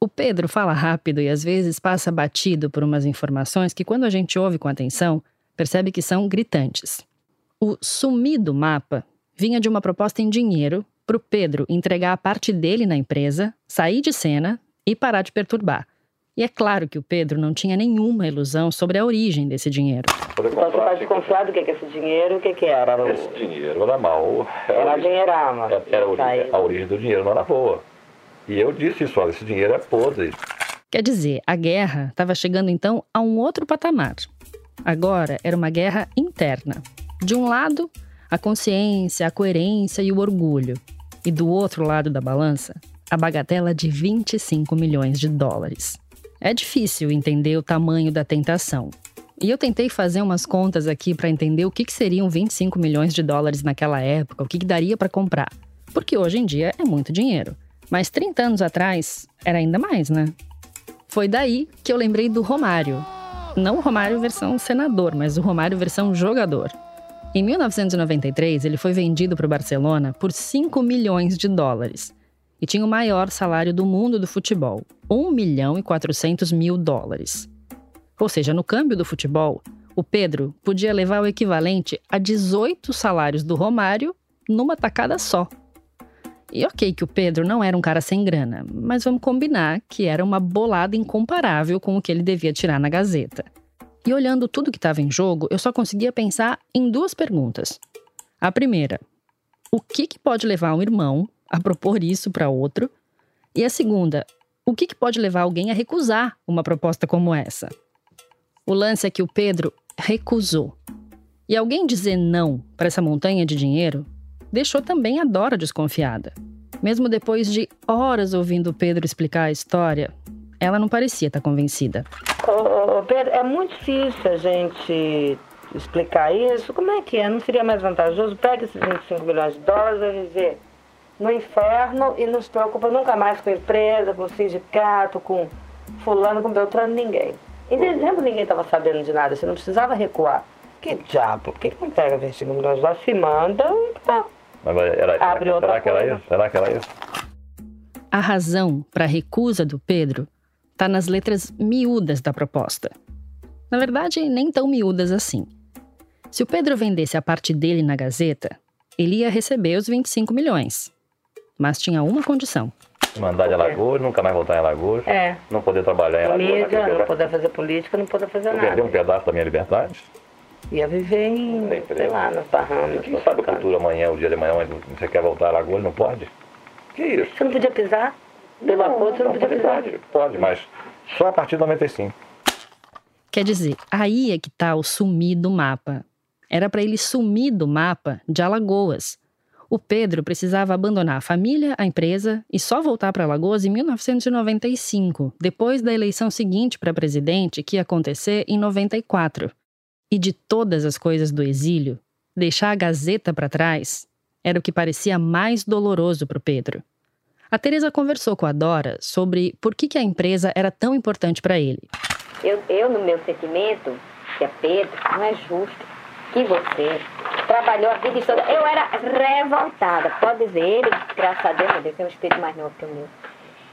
O Pedro fala rápido e às vezes passa batido por umas informações que, quando a gente ouve com atenção, percebe que são gritantes. O sumir do mapa vinha de uma proposta em dinheiro para o Pedro entregar a parte dele na empresa, sair de cena e parar de perturbar. E é claro que o Pedro não tinha nenhuma ilusão sobre a origem desse dinheiro. Então você está desconfiado do que é esse dinheiro? O que, que era? Esse dinheiro era mal. Era, era dinheirama. Era, era a, origem, a origem do dinheiro não era boa. E eu disse isso, olha, esse dinheiro é podre. Quer dizer, a guerra estava chegando então a um outro patamar. Agora era uma guerra interna. De um lado, a consciência, a coerência e o orgulho. E do outro lado da balança, a bagatela de 25 milhões de dólares. É difícil entender o tamanho da tentação. E eu tentei fazer umas contas aqui para entender o que, que, seriam 25 milhões de dólares naquela época, o que, que daria para comprar. Porque hoje em dia é muito dinheiro. Mas 30 anos atrás era ainda mais, né? Foi daí que eu lembrei do Romário. Não o Romário versão senador, mas o Romário versão jogador. Em 1993, ele foi vendido para o Barcelona por 5 milhões de dólares e tinha o maior salário do mundo do futebol, 1 milhão e 400 mil dólares. Ou seja, no câmbio do futebol, o Pedro podia levar o equivalente a 18 salários do Romário numa tacada só. E ok que o Pedro não era um cara sem grana, mas vamos combinar que era uma bolada incomparável com o que ele devia tirar na Gazeta. E olhando tudo que estava em jogo, eu só conseguia pensar em duas perguntas. A primeira, o que, que pode levar um irmão a propor isso para outro? E a segunda, o que, que pode levar alguém a recusar uma proposta como essa? O lance é que o Pedro recusou. E alguém dizer não para essa montanha de dinheiro deixou também a Dora desconfiada. Mesmo depois de horas ouvindo o Pedro explicar a história, ela não parecia estar convencida. Ô, Pedro, é muito difícil a gente explicar isso. Como é que é? Não seria mais vantajoso? Pega esses 25 milhões de dólares e viver no inferno e não se preocupa nunca mais com empresa, com sindicato, com fulano, com Beltrano, ninguém. Em dezembro ninguém estava sabendo de nada, você não precisava recuar. Que diabo? Por que, não pega 25 milhões dólares? Se manda e tá. Mas era, Abre outra será que era isso? Será que era isso? A razão para a recusa do Pedro está nas letras miúdas da proposta. Na verdade, nem tão miúdas assim. Se o Pedro vendesse a parte dele na Gazeta, ele ia receber os 25 milhões. Mas tinha uma condição. Mandar de Alagoas, nunca mais voltar em Alagoas. É. Não poder trabalhar em Alagoas. Política, naquele não poder fazer política, não poder fazer Eu perder um nada. pedaço da minha liberdade. Ia viver em, sei lá, nas Bahamas. Quem sabe o futuro amanhã, o dia de amanhã, mas você quer voltar a Alagoas, não pode? Que isso? Você não podia pisar? Pelo acordo, você não podia pisar. Pode, pode, mas só a partir de 95. Quer dizer, aí é que tá o sumir do mapa. Era para ele sumir do mapa de Alagoas. O Pedro precisava abandonar a família, a empresa e só voltar para Alagoas em 1995, depois da eleição seguinte para presidente, que ia acontecer em 94. E de todas as coisas do exílio, deixar a Gazeta para trás era o que parecia mais doloroso para o Pedro. A Teresa conversou com a Dora sobre por que, que a empresa era tão importante para ele. Eu, eu, no meu sentimento, que é Pedro, não é justo que você trabalhou a vida toda. Eu era revoltada, pode dizer, ele, graças a Deus, meu Deus, tem um espírito mais novo que o meu.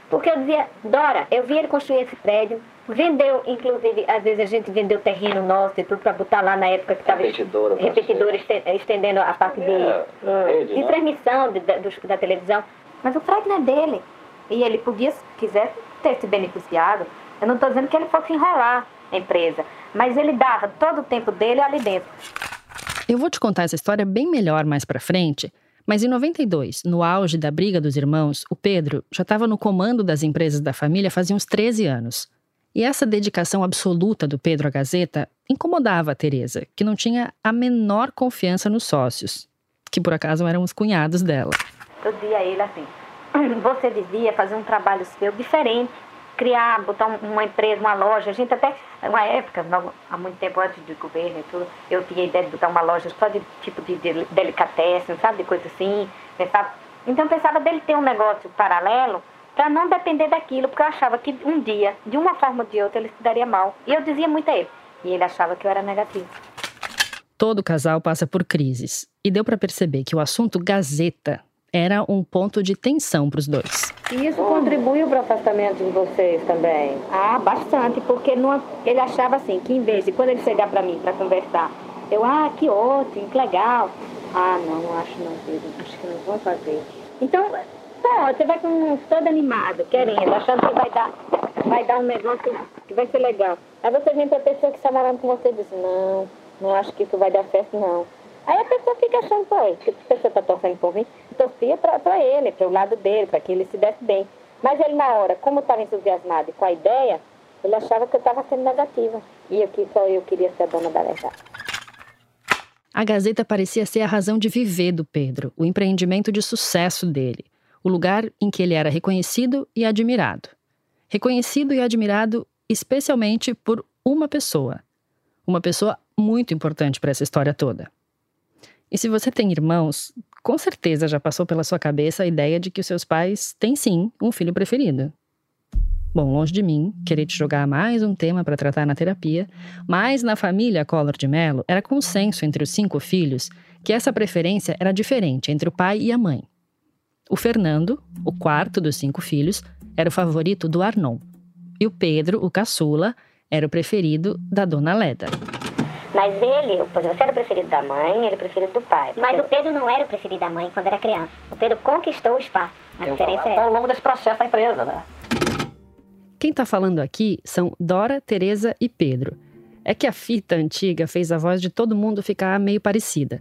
Porque eu dizia, Dora, eu vi ele construir esse prédio, vendeu, inclusive, às vezes a gente vendeu terreno nosso e tudo para botar lá na época que estava Repetidora, repetidora este- estendendo a parte de, É, rede, de né? transmissão de- da, da televisão. Mas o prédio não é dele. E ele podia, se quisesse, ter se beneficiado. Eu não estou dizendo que ele fosse enrolar a empresa, mas ele dava todo o tempo dele ali dentro. Eu vou te contar essa história bem melhor mais pra frente, mas em 92, no auge da briga dos irmãos, o Pedro já estava no comando das empresas da família fazia uns 13 anos. E essa dedicação absoluta do Pedro à Gazeta incomodava a Teresa, que não tinha a menor confiança nos sócios, que por acaso eram os cunhados dela. Eu dizia a ele assim: *clears throat* você devia fazer um trabalho seu diferente, criar, botar um- uma empresa, uma loja. A gente até, uma época, há muito tempo antes do governo e tudo, eu tinha a ideia de botar uma loja só de tipo de, de delicatessen, sabe, de coisa assim. Pensava, então pensava dele ter um negócio paralelo para não depender daquilo, porque eu achava que um dia, de uma forma ou de outra, ele se daria mal. E eu dizia muito a ele. E ele achava que eu era negativa. Todo casal passa por crises, e deu pra perceber que o assunto Gazeta era um ponto de tensão para os dois. E isso contribuiu para o afastamento de vocês também? Ah, bastante, porque não, ele achava assim, que em vez de quando ele chegar para mim para conversar, eu, ah, que ótimo, que legal. Ah, não, não acho não, Pedro, acho que não vou fazer. Então, pô, você vai com todo animado, querendo, achando que vai dar, vai dar um negócio que vai ser legal. Aí você vem para a pessoa que está morando com você e diz, não, não acho que isso vai dar certo, não. Aí a pessoa fica achando, pô, que a pessoa está torcendo por mim, torcia para ele, para o lado dele, para que ele se desse bem. Mas ele, na hora, como estava entusiasmado com a ideia, ele achava que eu estava sendo negativa. E eu, que só eu queria ser a dona da verdade. A Gazeta parecia ser a razão de viver do Pedro, o empreendimento de sucesso dele, o lugar em que ele era reconhecido e admirado. Reconhecido e admirado especialmente por uma pessoa. Uma pessoa muito importante para essa história toda. E se você tem irmãos, com certeza já passou pela sua cabeça a ideia de que os seus pais têm sim um filho preferido. Bom, longe de mim querer te jogar mais um tema para tratar na terapia, mas na família Collor de Mello era consenso entre os cinco filhos que essa preferência era diferente entre o pai e a mãe. O Fernando, o quarto dos cinco filhos, era o favorito do Arnon. E o Pedro, o caçula, era o preferido da dona Leda. Mas ele, por exemplo, você era o preferido da mãe, ele era o preferido do pai. Mas o Pedro não era o preferido da mãe quando era criança. o Pedro conquistou o espaço. A diferença é Ao longo desse processo da empresa, né? Quem está falando aqui são Dora, Teresa e Pedro. É que a fita antiga fez a voz de todo mundo ficar meio parecida.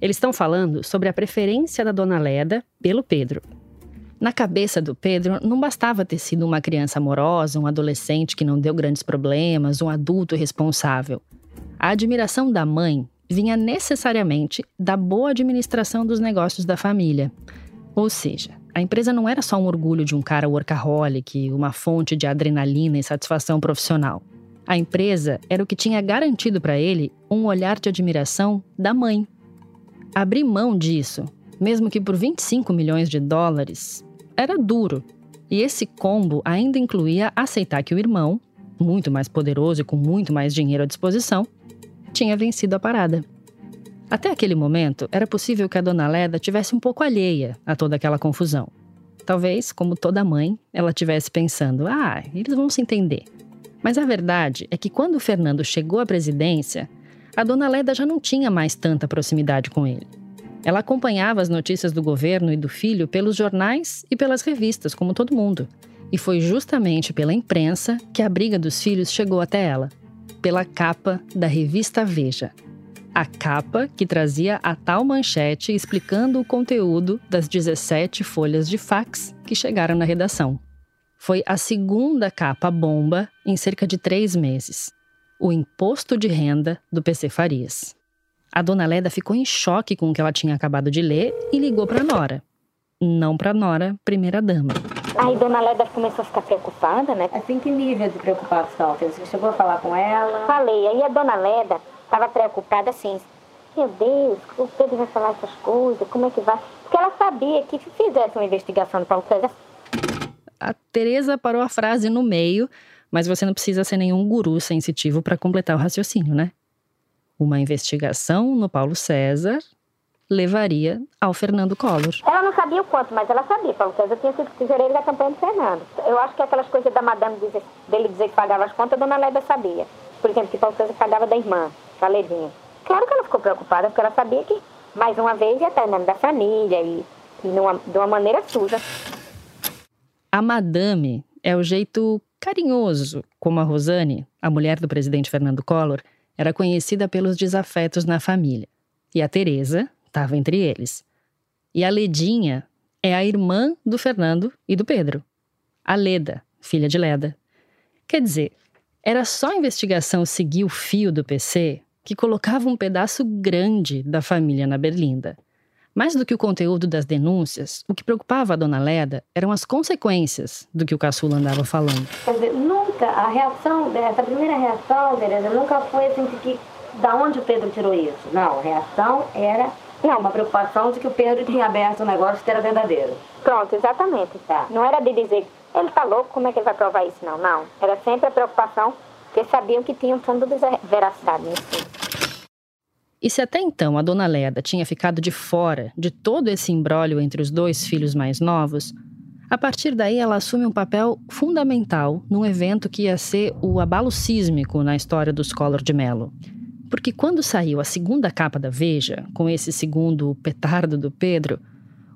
Eles estão falando sobre a preferência da dona Leda pelo Pedro. Na cabeça do Pedro, não bastava ter sido uma criança amorosa, um adolescente que não deu grandes problemas, um adulto responsável. A admiração da mãe vinha necessariamente da boa administração dos negócios da família. Ou seja, a empresa não era só um orgulho de um cara workaholic, uma fonte de adrenalina e satisfação profissional. A empresa era o que tinha garantido para ele um olhar de admiração da mãe. Abrir mão disso, mesmo que por 25 milhões de dólares, era duro. E esse combo ainda incluía aceitar que o irmão, muito mais poderoso e com muito mais dinheiro à disposição, tinha vencido a parada. Até aquele momento, era possível que a dona Leda tivesse um pouco alheia a toda aquela confusão. Talvez, como toda mãe, ela tivesse pensando: ah, eles vão se entender. Mas a verdade é que quando o Fernando chegou à presidência, a dona Leda já não tinha mais tanta proximidade com ele. Ela acompanhava as notícias do governo e do filho pelos jornais e pelas revistas, como todo mundo. E foi justamente pela imprensa que a briga dos filhos chegou até ela pela capa da revista Veja a capa que trazia a tal manchete explicando o conteúdo das 17 folhas de fax que chegaram na redação. Foi a segunda capa bomba em cerca de três meses. O imposto de renda do PC Farias. A dona Leda ficou em choque com o que ela tinha acabado de ler e ligou para Nora. Não para Nora, primeira dama. Aí dona Leda começou a ficar preocupada, né? Assim, que nível de preocupação? Você chegou a falar com ela? Falei. Aí a dona Leda estava preocupada assim, meu Deus, o Pedro vai falar essas coisas, como é que vai? Porque ela sabia que se fizesse uma investigação do Paulo César. A Tereza parou a frase no meio, mas você não precisa ser nenhum guru sensitivo para completar o raciocínio, né? Uma investigação no Paulo César levaria ao Fernando Collor. Ela não sabia o quanto, mas ela sabia. Paulo César tinha sido tesoureiro da campanha do Fernando. Eu acho que aquelas coisas da madame dizer, dele dizer que pagava as contas, a dona Leda sabia. Por exemplo, que Paulo César pagava da irmã. Valedinha. Claro que ela ficou preocupada, porque ela sabia que, mais uma vez, ia estar em nome da família e, e numa, de uma maneira suja. A madame é o jeito carinhoso como a Rosane, a mulher do presidente Fernando Collor, era conhecida pelos desafetos na família. E a Teresa estava entre eles. E a Ledinha é a irmã do Fernando e do Pedro. A Leda, filha de Leda. Quer dizer, era só a investigação seguir o fio do PC que colocava um pedaço grande da família na Berlinda. Mais do que o conteúdo das denúncias, o que preocupava a dona Leda eram as consequências do que o caçula andava falando. Quer dizer, nunca, a reação, essa primeira reação, Tereza, nunca foi assim de que, da onde o Pedro tirou isso. Não, a reação era não, uma preocupação de que o Pedro tinha aberto um negócio que era verdadeiro. Pronto, exatamente. Tá. Não era de dizer, ele tá louco, como é que ele vai provar isso? Não, não. Era sempre a preocupação, porque sabiam que tinha um fundo de veracidade nisso. E se até então a dona Leda tinha ficado de fora de todo esse imbróglio entre os dois filhos mais novos, a partir daí ela assume um papel fundamental num evento que ia ser o abalo sísmico na história dos Collor de Mello. Porque quando saiu a segunda capa da Veja, com esse segundo petardo do Pedro,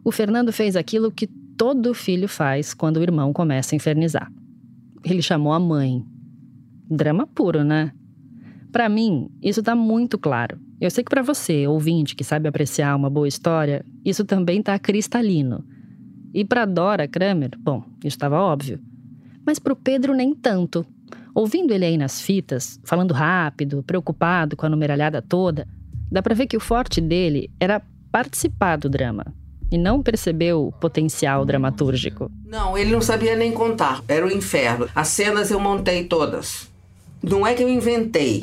o Fernando fez aquilo que todo filho faz quando o irmão começa a infernizar. Ele chamou a mãe. Drama puro, né? Para mim, isso está muito claro. Eu sei que para você, ouvinte que sabe apreciar uma boa história, isso também está cristalino. E para Dora Kramer, bom, estava óbvio. Mas para o Pedro, nem tanto. Ouvindo ele aí nas fitas, falando rápido, preocupado com a numeralhada toda, dá para ver que o forte dele era participar do drama e não percebeu o potencial dramatúrgico. Não, ele não sabia nem contar. Era o inferno. As cenas eu montei todas. Não é que eu inventei.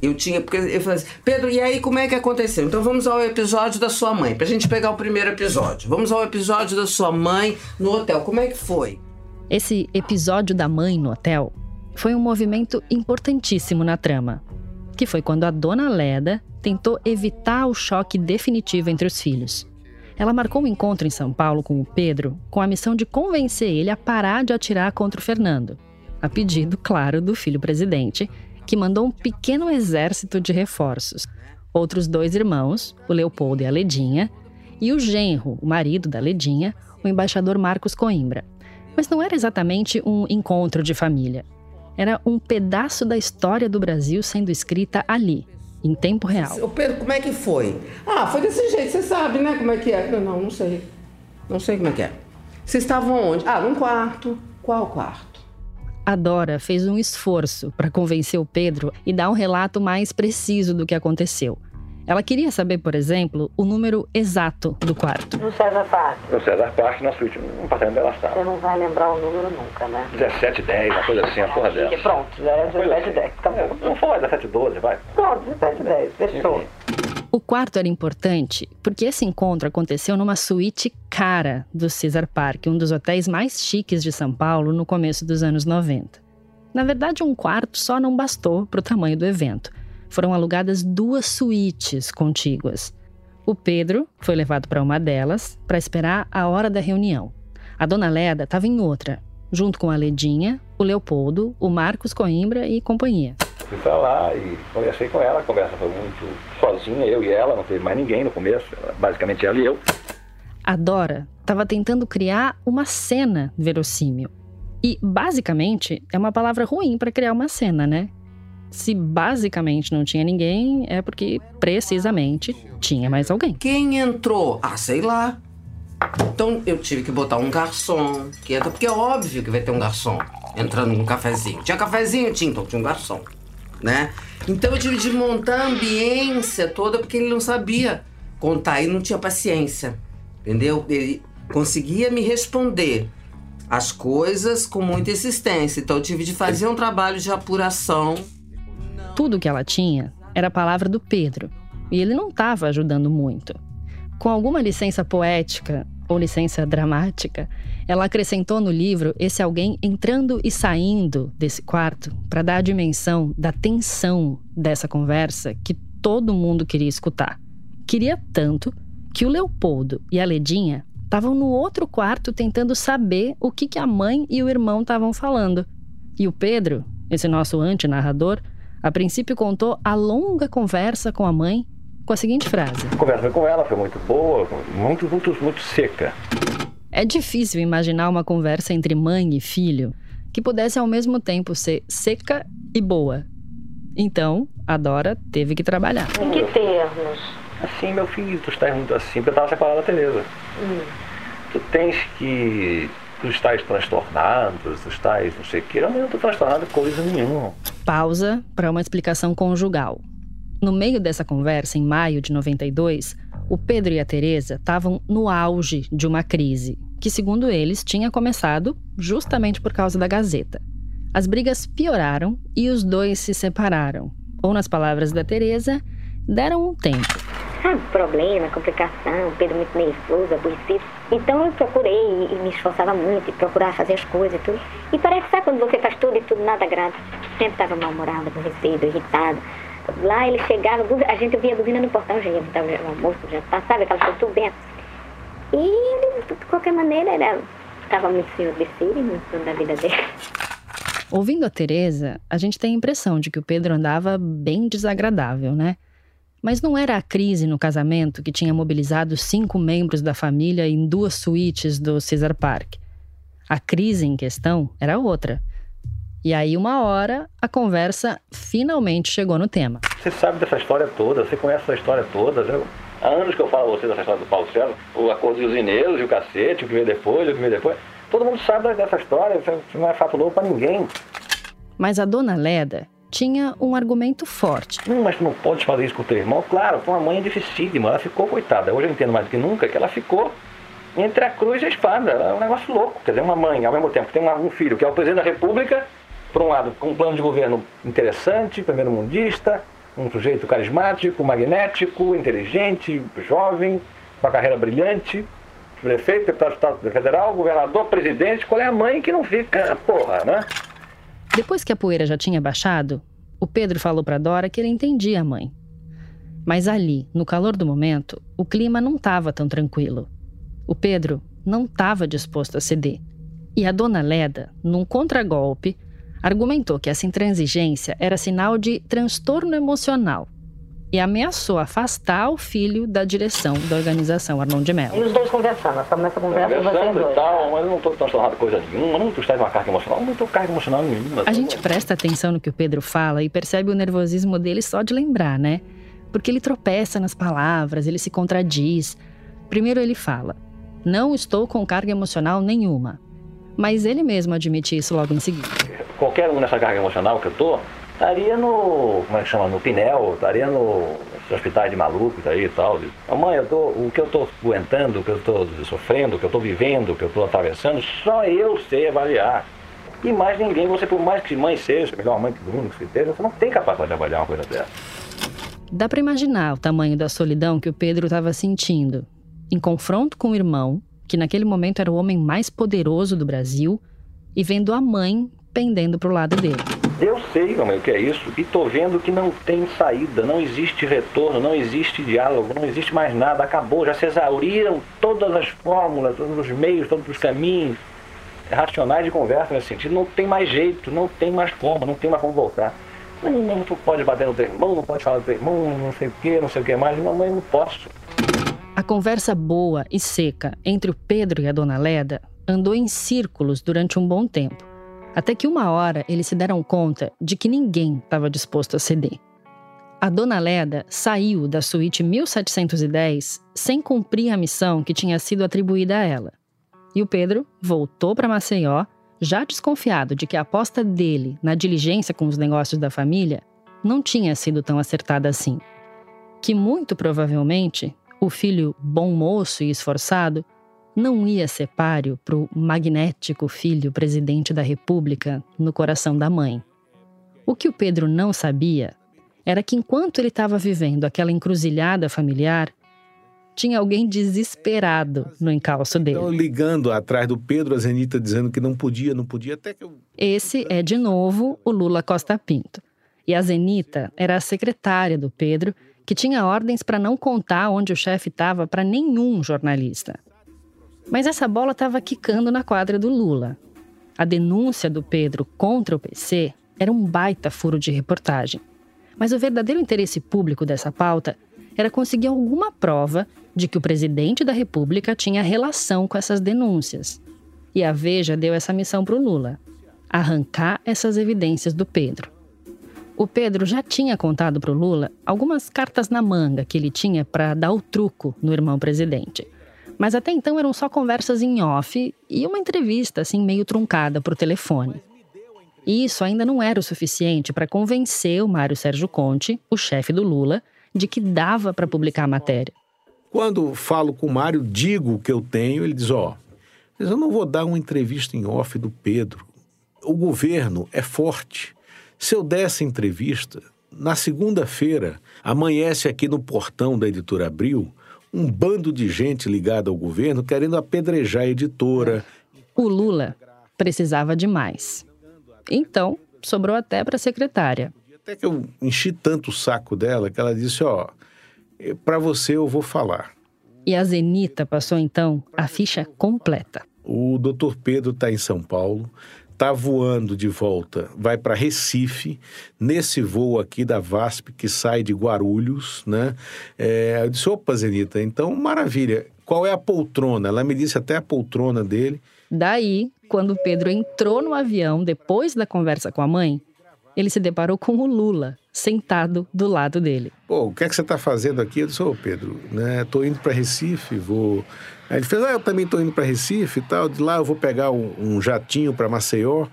Eu tinha, porque eu falei assim, Pedro, e aí como é que aconteceu? Então vamos ao episódio da sua mãe, pra gente pegar o primeiro episódio. Vamos ao episódio da sua mãe no hotel. Como é que foi? Esse episódio da mãe no hotel foi um movimento importantíssimo na trama, que foi quando a dona Leda tentou evitar o choque definitivo entre os filhos. Ela marcou um encontro em São Paulo com o Pedro com a missão de convencer ele a parar de atirar contra o Fernando, a pedido, claro, do filho presidente, que mandou um pequeno exército de reforços. Outros dois irmãos, o Leopoldo e a Ledinha, e o genro, o marido da Ledinha, o embaixador Marcos Coimbra. Mas não era exatamente um encontro de família. Era um pedaço da história do Brasil sendo escrita ali, em tempo real. O Pedro, como é que foi? Ah, foi desse jeito, você sabe, né? Como é que é? Não, não, não sei. Não sei como é que é. Vocês estavam onde? Ah, num quarto. Qual quarto? a Dora fez um esforço para convencer o Pedro e dar um relato mais preciso do que aconteceu. Ela queria saber, por exemplo, o número exato do quarto. No César Parque. No César Parque, na suíte, um apartamento dela estava. Você não vai lembrar o número nunca, né? 17, 10, uma coisa assim, a porra dela. Pronto, já é 17, 10. Acabou. Não foi 17, 12, vai. Pronto, 17, 10. Fechou. O quarto era importante porque esse encontro aconteceu numa suíte cara do Cesar Park, um dos hotéis mais chiques de São Paulo no começo dos anos 90. Na verdade, um quarto só não bastou para o tamanho do evento. Foram alugadas duas suítes contíguas. O Pedro foi levado para uma delas para esperar a hora da reunião. A dona Leda estava em outra, junto com a Ledinha, o Leopoldo, o Marcos Coimbra e companhia. Fui pra lá e conversei com ela, a conversa foi muito sozinha, eu e ela, não teve mais ninguém no começo, basicamente ela e eu. A Dora estava tentando criar uma cena verossímil. E, basicamente, é uma palavra ruim para criar uma cena, né? Se basicamente não tinha ninguém, é porque precisamente tinha mais alguém. Quem entrou? Ah, sei lá. Então eu tive que botar um garçom que entra, porque é óbvio que vai ter um garçom entrando num cafezinho. Tinha cafezinho? Tinha, então tinha um garçom, né? Então eu tive de montar a ambiência toda porque ele não sabia contar e não tinha paciência, entendeu? Ele conseguia me responder as coisas com muita insistência, então eu tive de fazer um trabalho de apuração. Tudo que ela tinha era a palavra do Pedro, e ele não estava ajudando muito. Com alguma licença poética ou licença dramática, ela acrescentou no livro esse alguém entrando e saindo desse quarto para dar a dimensão da tensão dessa conversa que todo mundo queria escutar. Queria tanto que o Leopoldo e a Ledinha estavam no outro quarto tentando saber o que, que a mãe e o irmão estavam falando. E o Pedro, esse nosso antinarrador, a princípio contou a longa conversa com a mãe com a seguinte frase: A conversa com ela foi muito boa, muito, muito, muito seca. É difícil imaginar uma conversa entre mãe e filho que pudesse ao mesmo tempo ser seca e boa. Então, a Dora teve que trabalhar. Em que termos? Assim, meu filho, tu estás muito assim, porque eu estava separado da Tereza. Hum. Tu tens que. Tu estás transtornado, tu estás não sei o que. Eu não estou transtornado coisa nenhuma. Pausa para uma explicação conjugal. No meio dessa conversa, em maio de 92, o Pedro e a Teresa estavam no auge de uma crise, que, segundo eles, tinha começado justamente por causa da Gazeta. As brigas pioraram e os dois se separaram. Ou, nas palavras da Teresa, deram um tempo. Sabe, problema, complicação, Pedro muito nervoso, aborrecido. Então eu procurei e, me esforçava muito e procurar fazer as coisas e tudo. E parece que sabe quando você faz tudo e tudo nada agrada. Sempre estava mal-humorado, aborrecido, irritado. Lá ele chegava, a gente via a buzina no portão, já ia botar o almoço, já sabe, aquela coisa tudo bem. E ele, de qualquer maneira, era, estava muito senhor de si, muito da vida dele. Ouvindo a Teresa, a gente tem a impressão de que o Pedro andava bem desagradável, né? Mas não era a crise no casamento que tinha mobilizado cinco membros da família em duas suítes do Cesar Park. A crise em questão era outra. E aí, uma hora, a conversa finalmente chegou no tema. Você sabe dessa história toda, você conhece essa história toda. Há anos que eu falo a você dessa história do Paulo César, o acordo dos Ineiros e o cacete, o que veio depois, o que veio depois. Todo mundo sabe dessa história, isso não é fato novo para ninguém. Mas a dona Leda tinha um argumento forte. Não, mas tu não pode fazer isso com o teu irmão? Claro, foi uma mãe dificílima, ela ficou coitada. Hoje eu entendo mais do que nunca que ela ficou entre a cruz e a espada. É um negócio louco. Quer dizer, uma mãe, ao mesmo tempo, que tem um filho que é o presidente da República, por um lado, com um plano de governo interessante, primeiro-mundista, um sujeito carismático, magnético, inteligente, jovem, com uma carreira brilhante, prefeito, deputado federal, governador, presidente, qual é a mãe que não fica, porra, né? Depois que a poeira já tinha baixado, o Pedro falou para Dora que ele entendia a mãe. Mas ali, no calor do momento, o clima não estava tão tranquilo. O Pedro não estava disposto a ceder. E a dona Leda, num contragolpe, argumentou que essa intransigência era sinal de transtorno emocional e ameaçou afastar o filho da direção da organização Armão de Mello. E os dois conversando, essa conversa conversa Conversando e tal, mas eu não estou transtornado coisa nenhuma, não estás uma carga emocional, não estou carga emocional nenhuma. A gente presta atenção no que o Pedro fala e percebe o nervosismo dele só de lembrar, né? Porque ele tropeça nas palavras, ele se contradiz. Primeiro ele fala: Não estou com carga emocional nenhuma. Mas ele mesmo admite isso logo em seguida. qualquer um nessa carga emocional que eu tô, estaria no, como é que chama, no Pinel, estaria no hospitais de malucos aí e tal. Mãe, eu tô, o que eu estou aguentando, o que eu estou sofrendo, o que eu estou vivendo, o que eu estou atravessando, só eu sei avaliar. E mais ninguém, você por mais que mãe seja, melhor mãe que mundo que seja, você não tem capacidade de avaliar uma coisa dessa. Dá para imaginar o tamanho da solidão que o Pedro estava sentindo. Em confronto com o irmão, que naquele momento era o homem mais poderoso do Brasil, e vendo a mãe pendendo para o lado dele. Eu sei como é que é isso e tô vendo que não tem saída, não existe retorno, não existe diálogo, não existe mais nada, acabou, já se exauriram todas as fórmulas, todos os meios, todos os caminhos racionais de conversa nesse sentido, não tem mais jeito, não tem mais como, não tem mais como voltar. Não, não pode bater no irmão, não pode falar teu irmão, não sei o que, não sei o que mais, não, mãe, não posso. A conversa boa e seca entre o Pedro e a dona Leda andou em círculos durante um bom tempo. Até que uma hora eles se deram conta de que ninguém estava disposto a ceder. A dona Leda saiu da suíte 1710 sem cumprir a missão que tinha sido atribuída a ela. E o Pedro voltou para Maceió, já desconfiado de que a aposta dele na diligência com os negócios da família não tinha sido tão acertada assim. Que muito provavelmente o filho bom moço e esforçado não ia ser páreo para o magnético filho presidente da República no coração da mãe. O que o Pedro não sabia era que enquanto ele estava vivendo aquela encruzilhada familiar, tinha alguém desesperado no encalço dele. Então, ligando atrás do Pedro, a Zenita dizendo que não podia, não podia, até que eu... Esse é, de novo, o Lula Costa Pinto. E a Zenita era a secretária do Pedro, que tinha ordens para não contar onde o chefe estava para nenhum jornalista. Mas essa bola estava quicando na quadra do Lula. A denúncia do Pedro contra o PC era um baita furo de reportagem. Mas o verdadeiro interesse público dessa pauta era conseguir alguma prova de que o presidente da República tinha relação com essas denúncias. E a Veja deu essa missão para o Lula: arrancar essas evidências do Pedro. O Pedro já tinha contado para o Lula algumas cartas na manga que ele tinha para dar o truco no irmão presidente. Mas até então eram só conversas em off e uma entrevista, assim, meio truncada por telefone. E isso ainda não era o suficiente para convencer o Mário Sérgio Conte, o chefe do Lula, de que dava para publicar a matéria. Quando falo com o Mário, digo o que eu tenho, ele diz: Ó, oh, eu não vou dar uma entrevista em off do Pedro. O governo é forte. Se eu der essa entrevista, na segunda-feira, amanhece aqui no portão da editora Abril um bando de gente ligada ao governo querendo apedrejar a editora. O Lula precisava de mais. Então, sobrou até para a secretária. Até que eu enchi tanto o saco dela que ela disse: Ó, oh, para você eu vou falar. E a Zenita passou então a ficha completa. O doutor Pedro está em São Paulo, está voando de volta, vai para Recife, nesse voo aqui da VASP que sai de Guarulhos, né? É, eu disse, opa, Zenita, então maravilha. Qual é a poltrona? Ela me disse até a poltrona dele. Daí, quando Pedro entrou no avião, depois da conversa com a mãe, ele se deparou com o Lula, sentado do lado dele. Pô, o que é que você está fazendo aqui? Eu disse, ô Pedro, né, tô indo para Recife, vou... Aí ele fez, ah, eu também tô indo para Recife e tal, de lá eu vou pegar um, um jatinho para Maceió.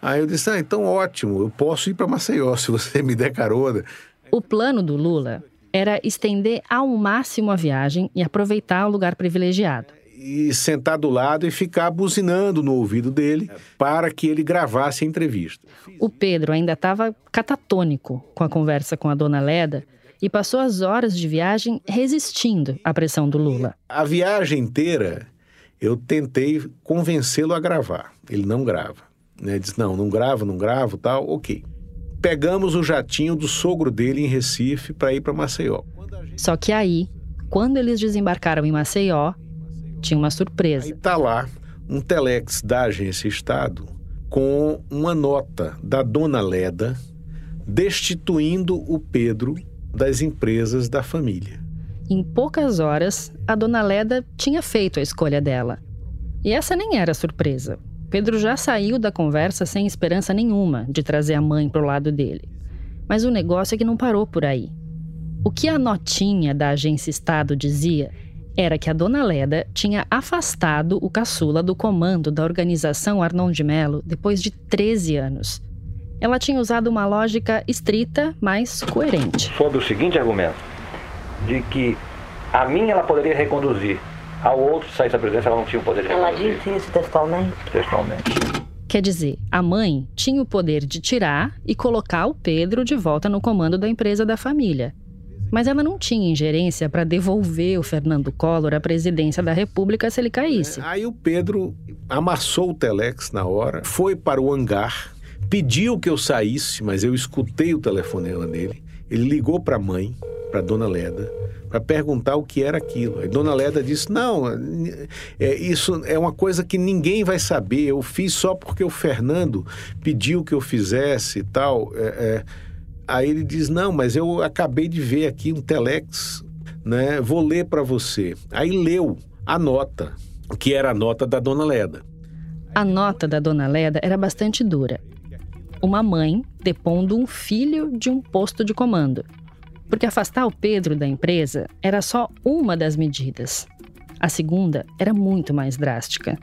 Aí eu disse, ah, então ótimo, eu posso ir para Maceió *laughs* se você me der carona. O plano do Lula era estender ao máximo a viagem e aproveitar o lugar privilegiado e sentar do lado e ficar buzinando no ouvido dele para que ele gravasse a entrevista. O Pedro ainda estava catatônico com a conversa com a dona Leda e passou as horas de viagem resistindo à pressão do Lula. A viagem inteira eu tentei convencê-lo a gravar. Ele não grava. Né? Diz: não, não gravo, não gravo, tal. Ok. Pegamos o jatinho do sogro dele em Recife para ir para Maceió. Só que aí, quando eles desembarcaram em Maceió, tinha uma surpresa. Aí tá lá um telex da agência Estado com uma nota da dona Leda destituindo o Pedro das empresas da família. Em poucas horas, a dona Leda tinha feito a escolha dela. E essa nem era surpresa. Pedro já saiu da conversa sem esperança nenhuma de trazer a mãe para o lado dele. Mas o negócio é que não parou por aí. O que a notinha da agência Estado dizia era que a dona Leda tinha afastado o caçula do comando da organização Arnon de Mello depois de 13 anos. Ela tinha usado uma lógica estrita, mas coerente. Sob o seguinte argumento, de que a mim ela poderia reconduzir, ao outro sair da presidência ela não tinha o poder de Ela reconduzir. disse isso textualmente? Textualmente. Quer dizer, a mãe tinha o poder de tirar e colocar o Pedro de volta no comando da empresa da família. Mas ela não tinha ingerência para devolver o Fernando Collor à presidência da República se ele caísse. Aí o Pedro amassou o telex na hora, foi para o hangar, pediu que eu saísse, mas eu escutei o telefonema dele. Ele ligou para a mãe, para dona Leda, para perguntar o que era aquilo. Aí dona Leda disse: Não, é, isso é uma coisa que ninguém vai saber. Eu fiz só porque o Fernando pediu que eu fizesse e tal. É, é. Aí ele diz: Não, mas eu acabei de ver aqui um telex, né? Vou ler para você. Aí leu a nota, que era a nota da dona Leda. A nota da dona Leda era bastante dura. Uma mãe depondo um filho de um posto de comando. Porque afastar o Pedro da empresa era só uma das medidas. A segunda era muito mais drástica.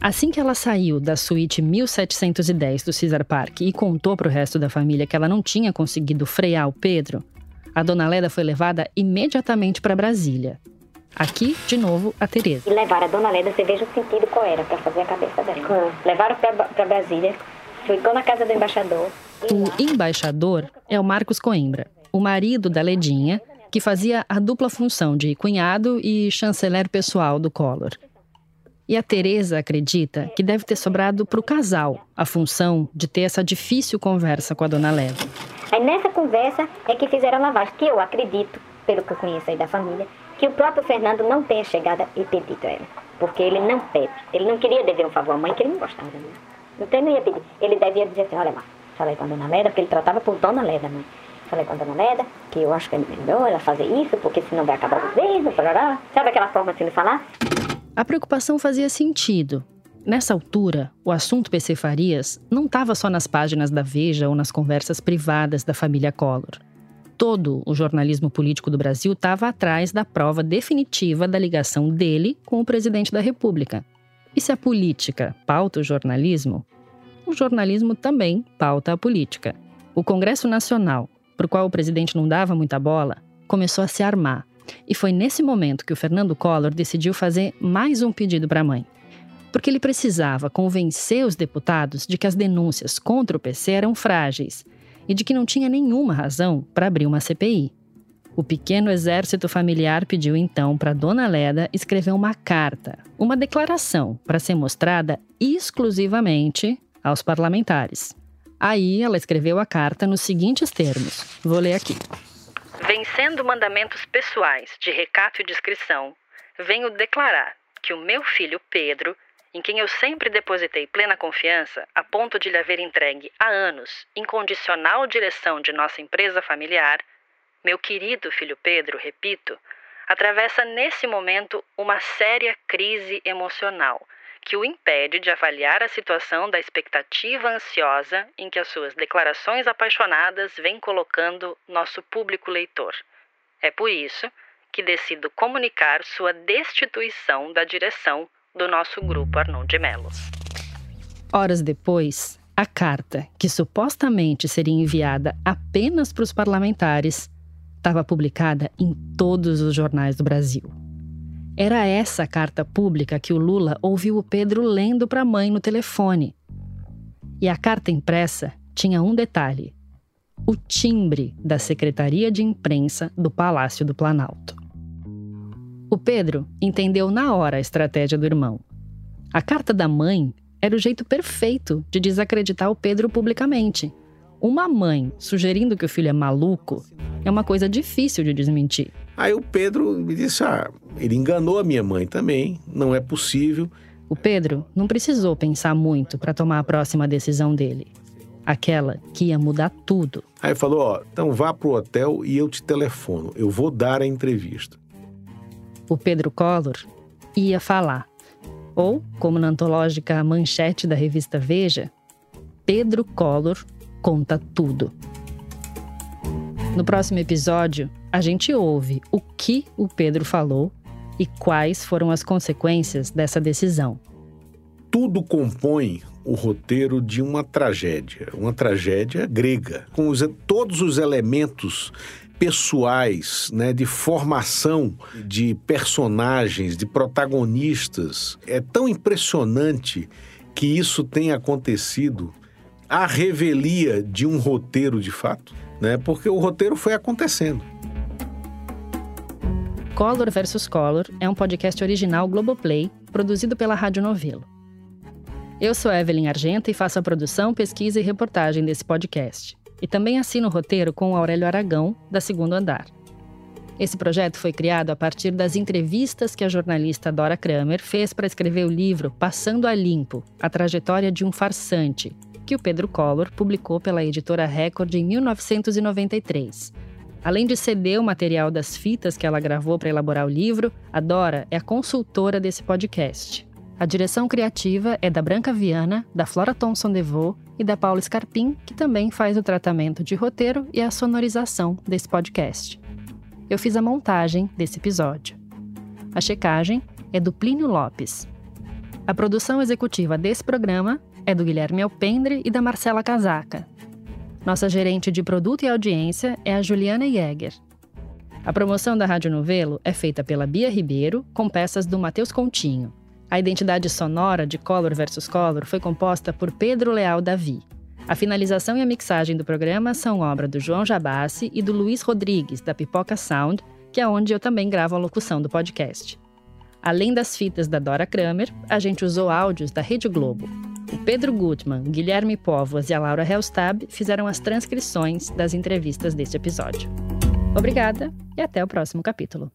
Assim que ela saiu da suíte 1710 do Cesar Park e contou para o resto da família que ela não tinha conseguido frear o Pedro, a dona Leda foi levada imediatamente para Brasília. Aqui, de novo, a Tereza. E levaram a dona Leda, você veja o sentido qual era para fazer a cabeça dela. Levaram para Brasília, ficou na casa do embaixador. O embaixador é o Marcos Coimbra, o marido da Ledinha, que fazia a dupla função de cunhado e chanceler pessoal do Collor. E a Teresa acredita que deve ter sobrado para o casal a função de ter essa difícil conversa com a dona Leda. Aí nessa conversa é que fizeram a lavagem, que eu acredito, pelo que eu conheço aí da família, que o próprio Fernando não tenha chegado e pedido a ela. Porque ele não pede. Ele não queria dever um favor à mãe, que ele não gostava da mãe. Então ele não ia pedir. Ele devia dizer assim, olha, mãe, falei com a dona Leda, porque ele tratava por dona Leda, mãe. Falei com a dona Leda, que eu acho que é melhor ela fazer isso, porque senão vai acabar o governo, parará. Sabe aquela forma assim de falar? A preocupação fazia sentido. Nessa altura, o assunto PC Farias não estava só nas páginas da Veja ou nas conversas privadas da família Collor. Todo o jornalismo político do Brasil estava atrás da prova definitiva da ligação dele com o presidente da República. E se a política pauta o jornalismo, o jornalismo também pauta a política. O Congresso Nacional, para o qual o presidente não dava muita bola, começou a se armar. E foi nesse momento que o Fernando Collor decidiu fazer mais um pedido para a mãe. Porque ele precisava convencer os deputados de que as denúncias contra o PC eram frágeis e de que não tinha nenhuma razão para abrir uma CPI. O pequeno exército familiar pediu então para Dona Leda escrever uma carta, uma declaração para ser mostrada exclusivamente aos parlamentares. Aí ela escreveu a carta nos seguintes termos. Vou ler aqui. Vencendo mandamentos pessoais de recato e discrição, venho declarar que o meu filho Pedro, em quem eu sempre depositei plena confiança, a ponto de lhe haver entregue há anos incondicional direção de nossa empresa familiar, meu querido filho Pedro, repito, atravessa nesse momento uma séria crise emocional que o impede de avaliar a situação da expectativa ansiosa em que as suas declarações apaixonadas vêm colocando nosso público leitor. É por isso que decido comunicar sua destituição da direção do nosso grupo Arnon de Mello. Horas depois, a carta, que supostamente seria enviada apenas para os parlamentares, estava publicada em todos os jornais do Brasil. Era essa carta pública que o Lula ouviu o Pedro lendo para a mãe no telefone. E a carta impressa tinha um detalhe: o timbre da Secretaria de Imprensa do Palácio do Planalto. O Pedro entendeu na hora a estratégia do irmão. A carta da mãe era o jeito perfeito de desacreditar o Pedro publicamente. Uma mãe sugerindo que o filho é maluco é uma coisa difícil de desmentir. Aí o Pedro me disse: ah, ele enganou a minha mãe também, não é possível. O Pedro não precisou pensar muito para tomar a próxima decisão dele. Aquela que ia mudar tudo. Aí falou: ó, então vá pro hotel e eu te telefono, eu vou dar a entrevista. O Pedro Collor ia falar. Ou, como na antológica manchete da revista Veja, Pedro Collor conta tudo. No próximo episódio, a gente ouve o que o Pedro falou e quais foram as consequências dessa decisão. Tudo compõe o roteiro de uma tragédia, uma tragédia grega, com os, todos os elementos pessoais, né, de formação de personagens, de protagonistas. É tão impressionante que isso tenha acontecido a revelia de um roteiro de fato, né? Porque o roteiro foi acontecendo. Color vs Color é um podcast original Globoplay, produzido pela Rádio Novelo. Eu sou Evelyn Argenta e faço a produção, pesquisa e reportagem desse podcast. E também assino o roteiro com o Aurélio Aragão, da Segundo Andar. Esse projeto foi criado a partir das entrevistas que a jornalista Dora Kramer fez para escrever o livro Passando a Limpo A Trajetória de um Farsante, que o Pedro Collor publicou pela editora Record em 1993. Além de ceder o material das fitas que ela gravou para elaborar o livro, a Dora é a consultora desse podcast. A direção criativa é da Branca Viana, da Flora Thomson DeVoe e da Paula Scarpim, que também faz o tratamento de roteiro e a sonorização desse podcast. Eu fiz a montagem desse episódio. A checagem é do Plínio Lopes. A produção executiva desse programa é do Guilherme Alpendre e da Marcela Casaca. Nossa gerente de produto e audiência é a Juliana Jäger. A promoção da Rádio Novelo é feita pela Bia Ribeiro, com peças do Matheus Continho. A identidade sonora de Color vs Color foi composta por Pedro Leal Davi. A finalização e a mixagem do programa são obra do João Jabassi e do Luiz Rodrigues, da Pipoca Sound, que é onde eu também gravo a locução do podcast. Além das fitas da Dora Kramer, a gente usou áudios da Rede Globo. O Pedro Gutmann, Guilherme Povas e a Laura Helstab fizeram as transcrições das entrevistas deste episódio. Obrigada e até o próximo capítulo.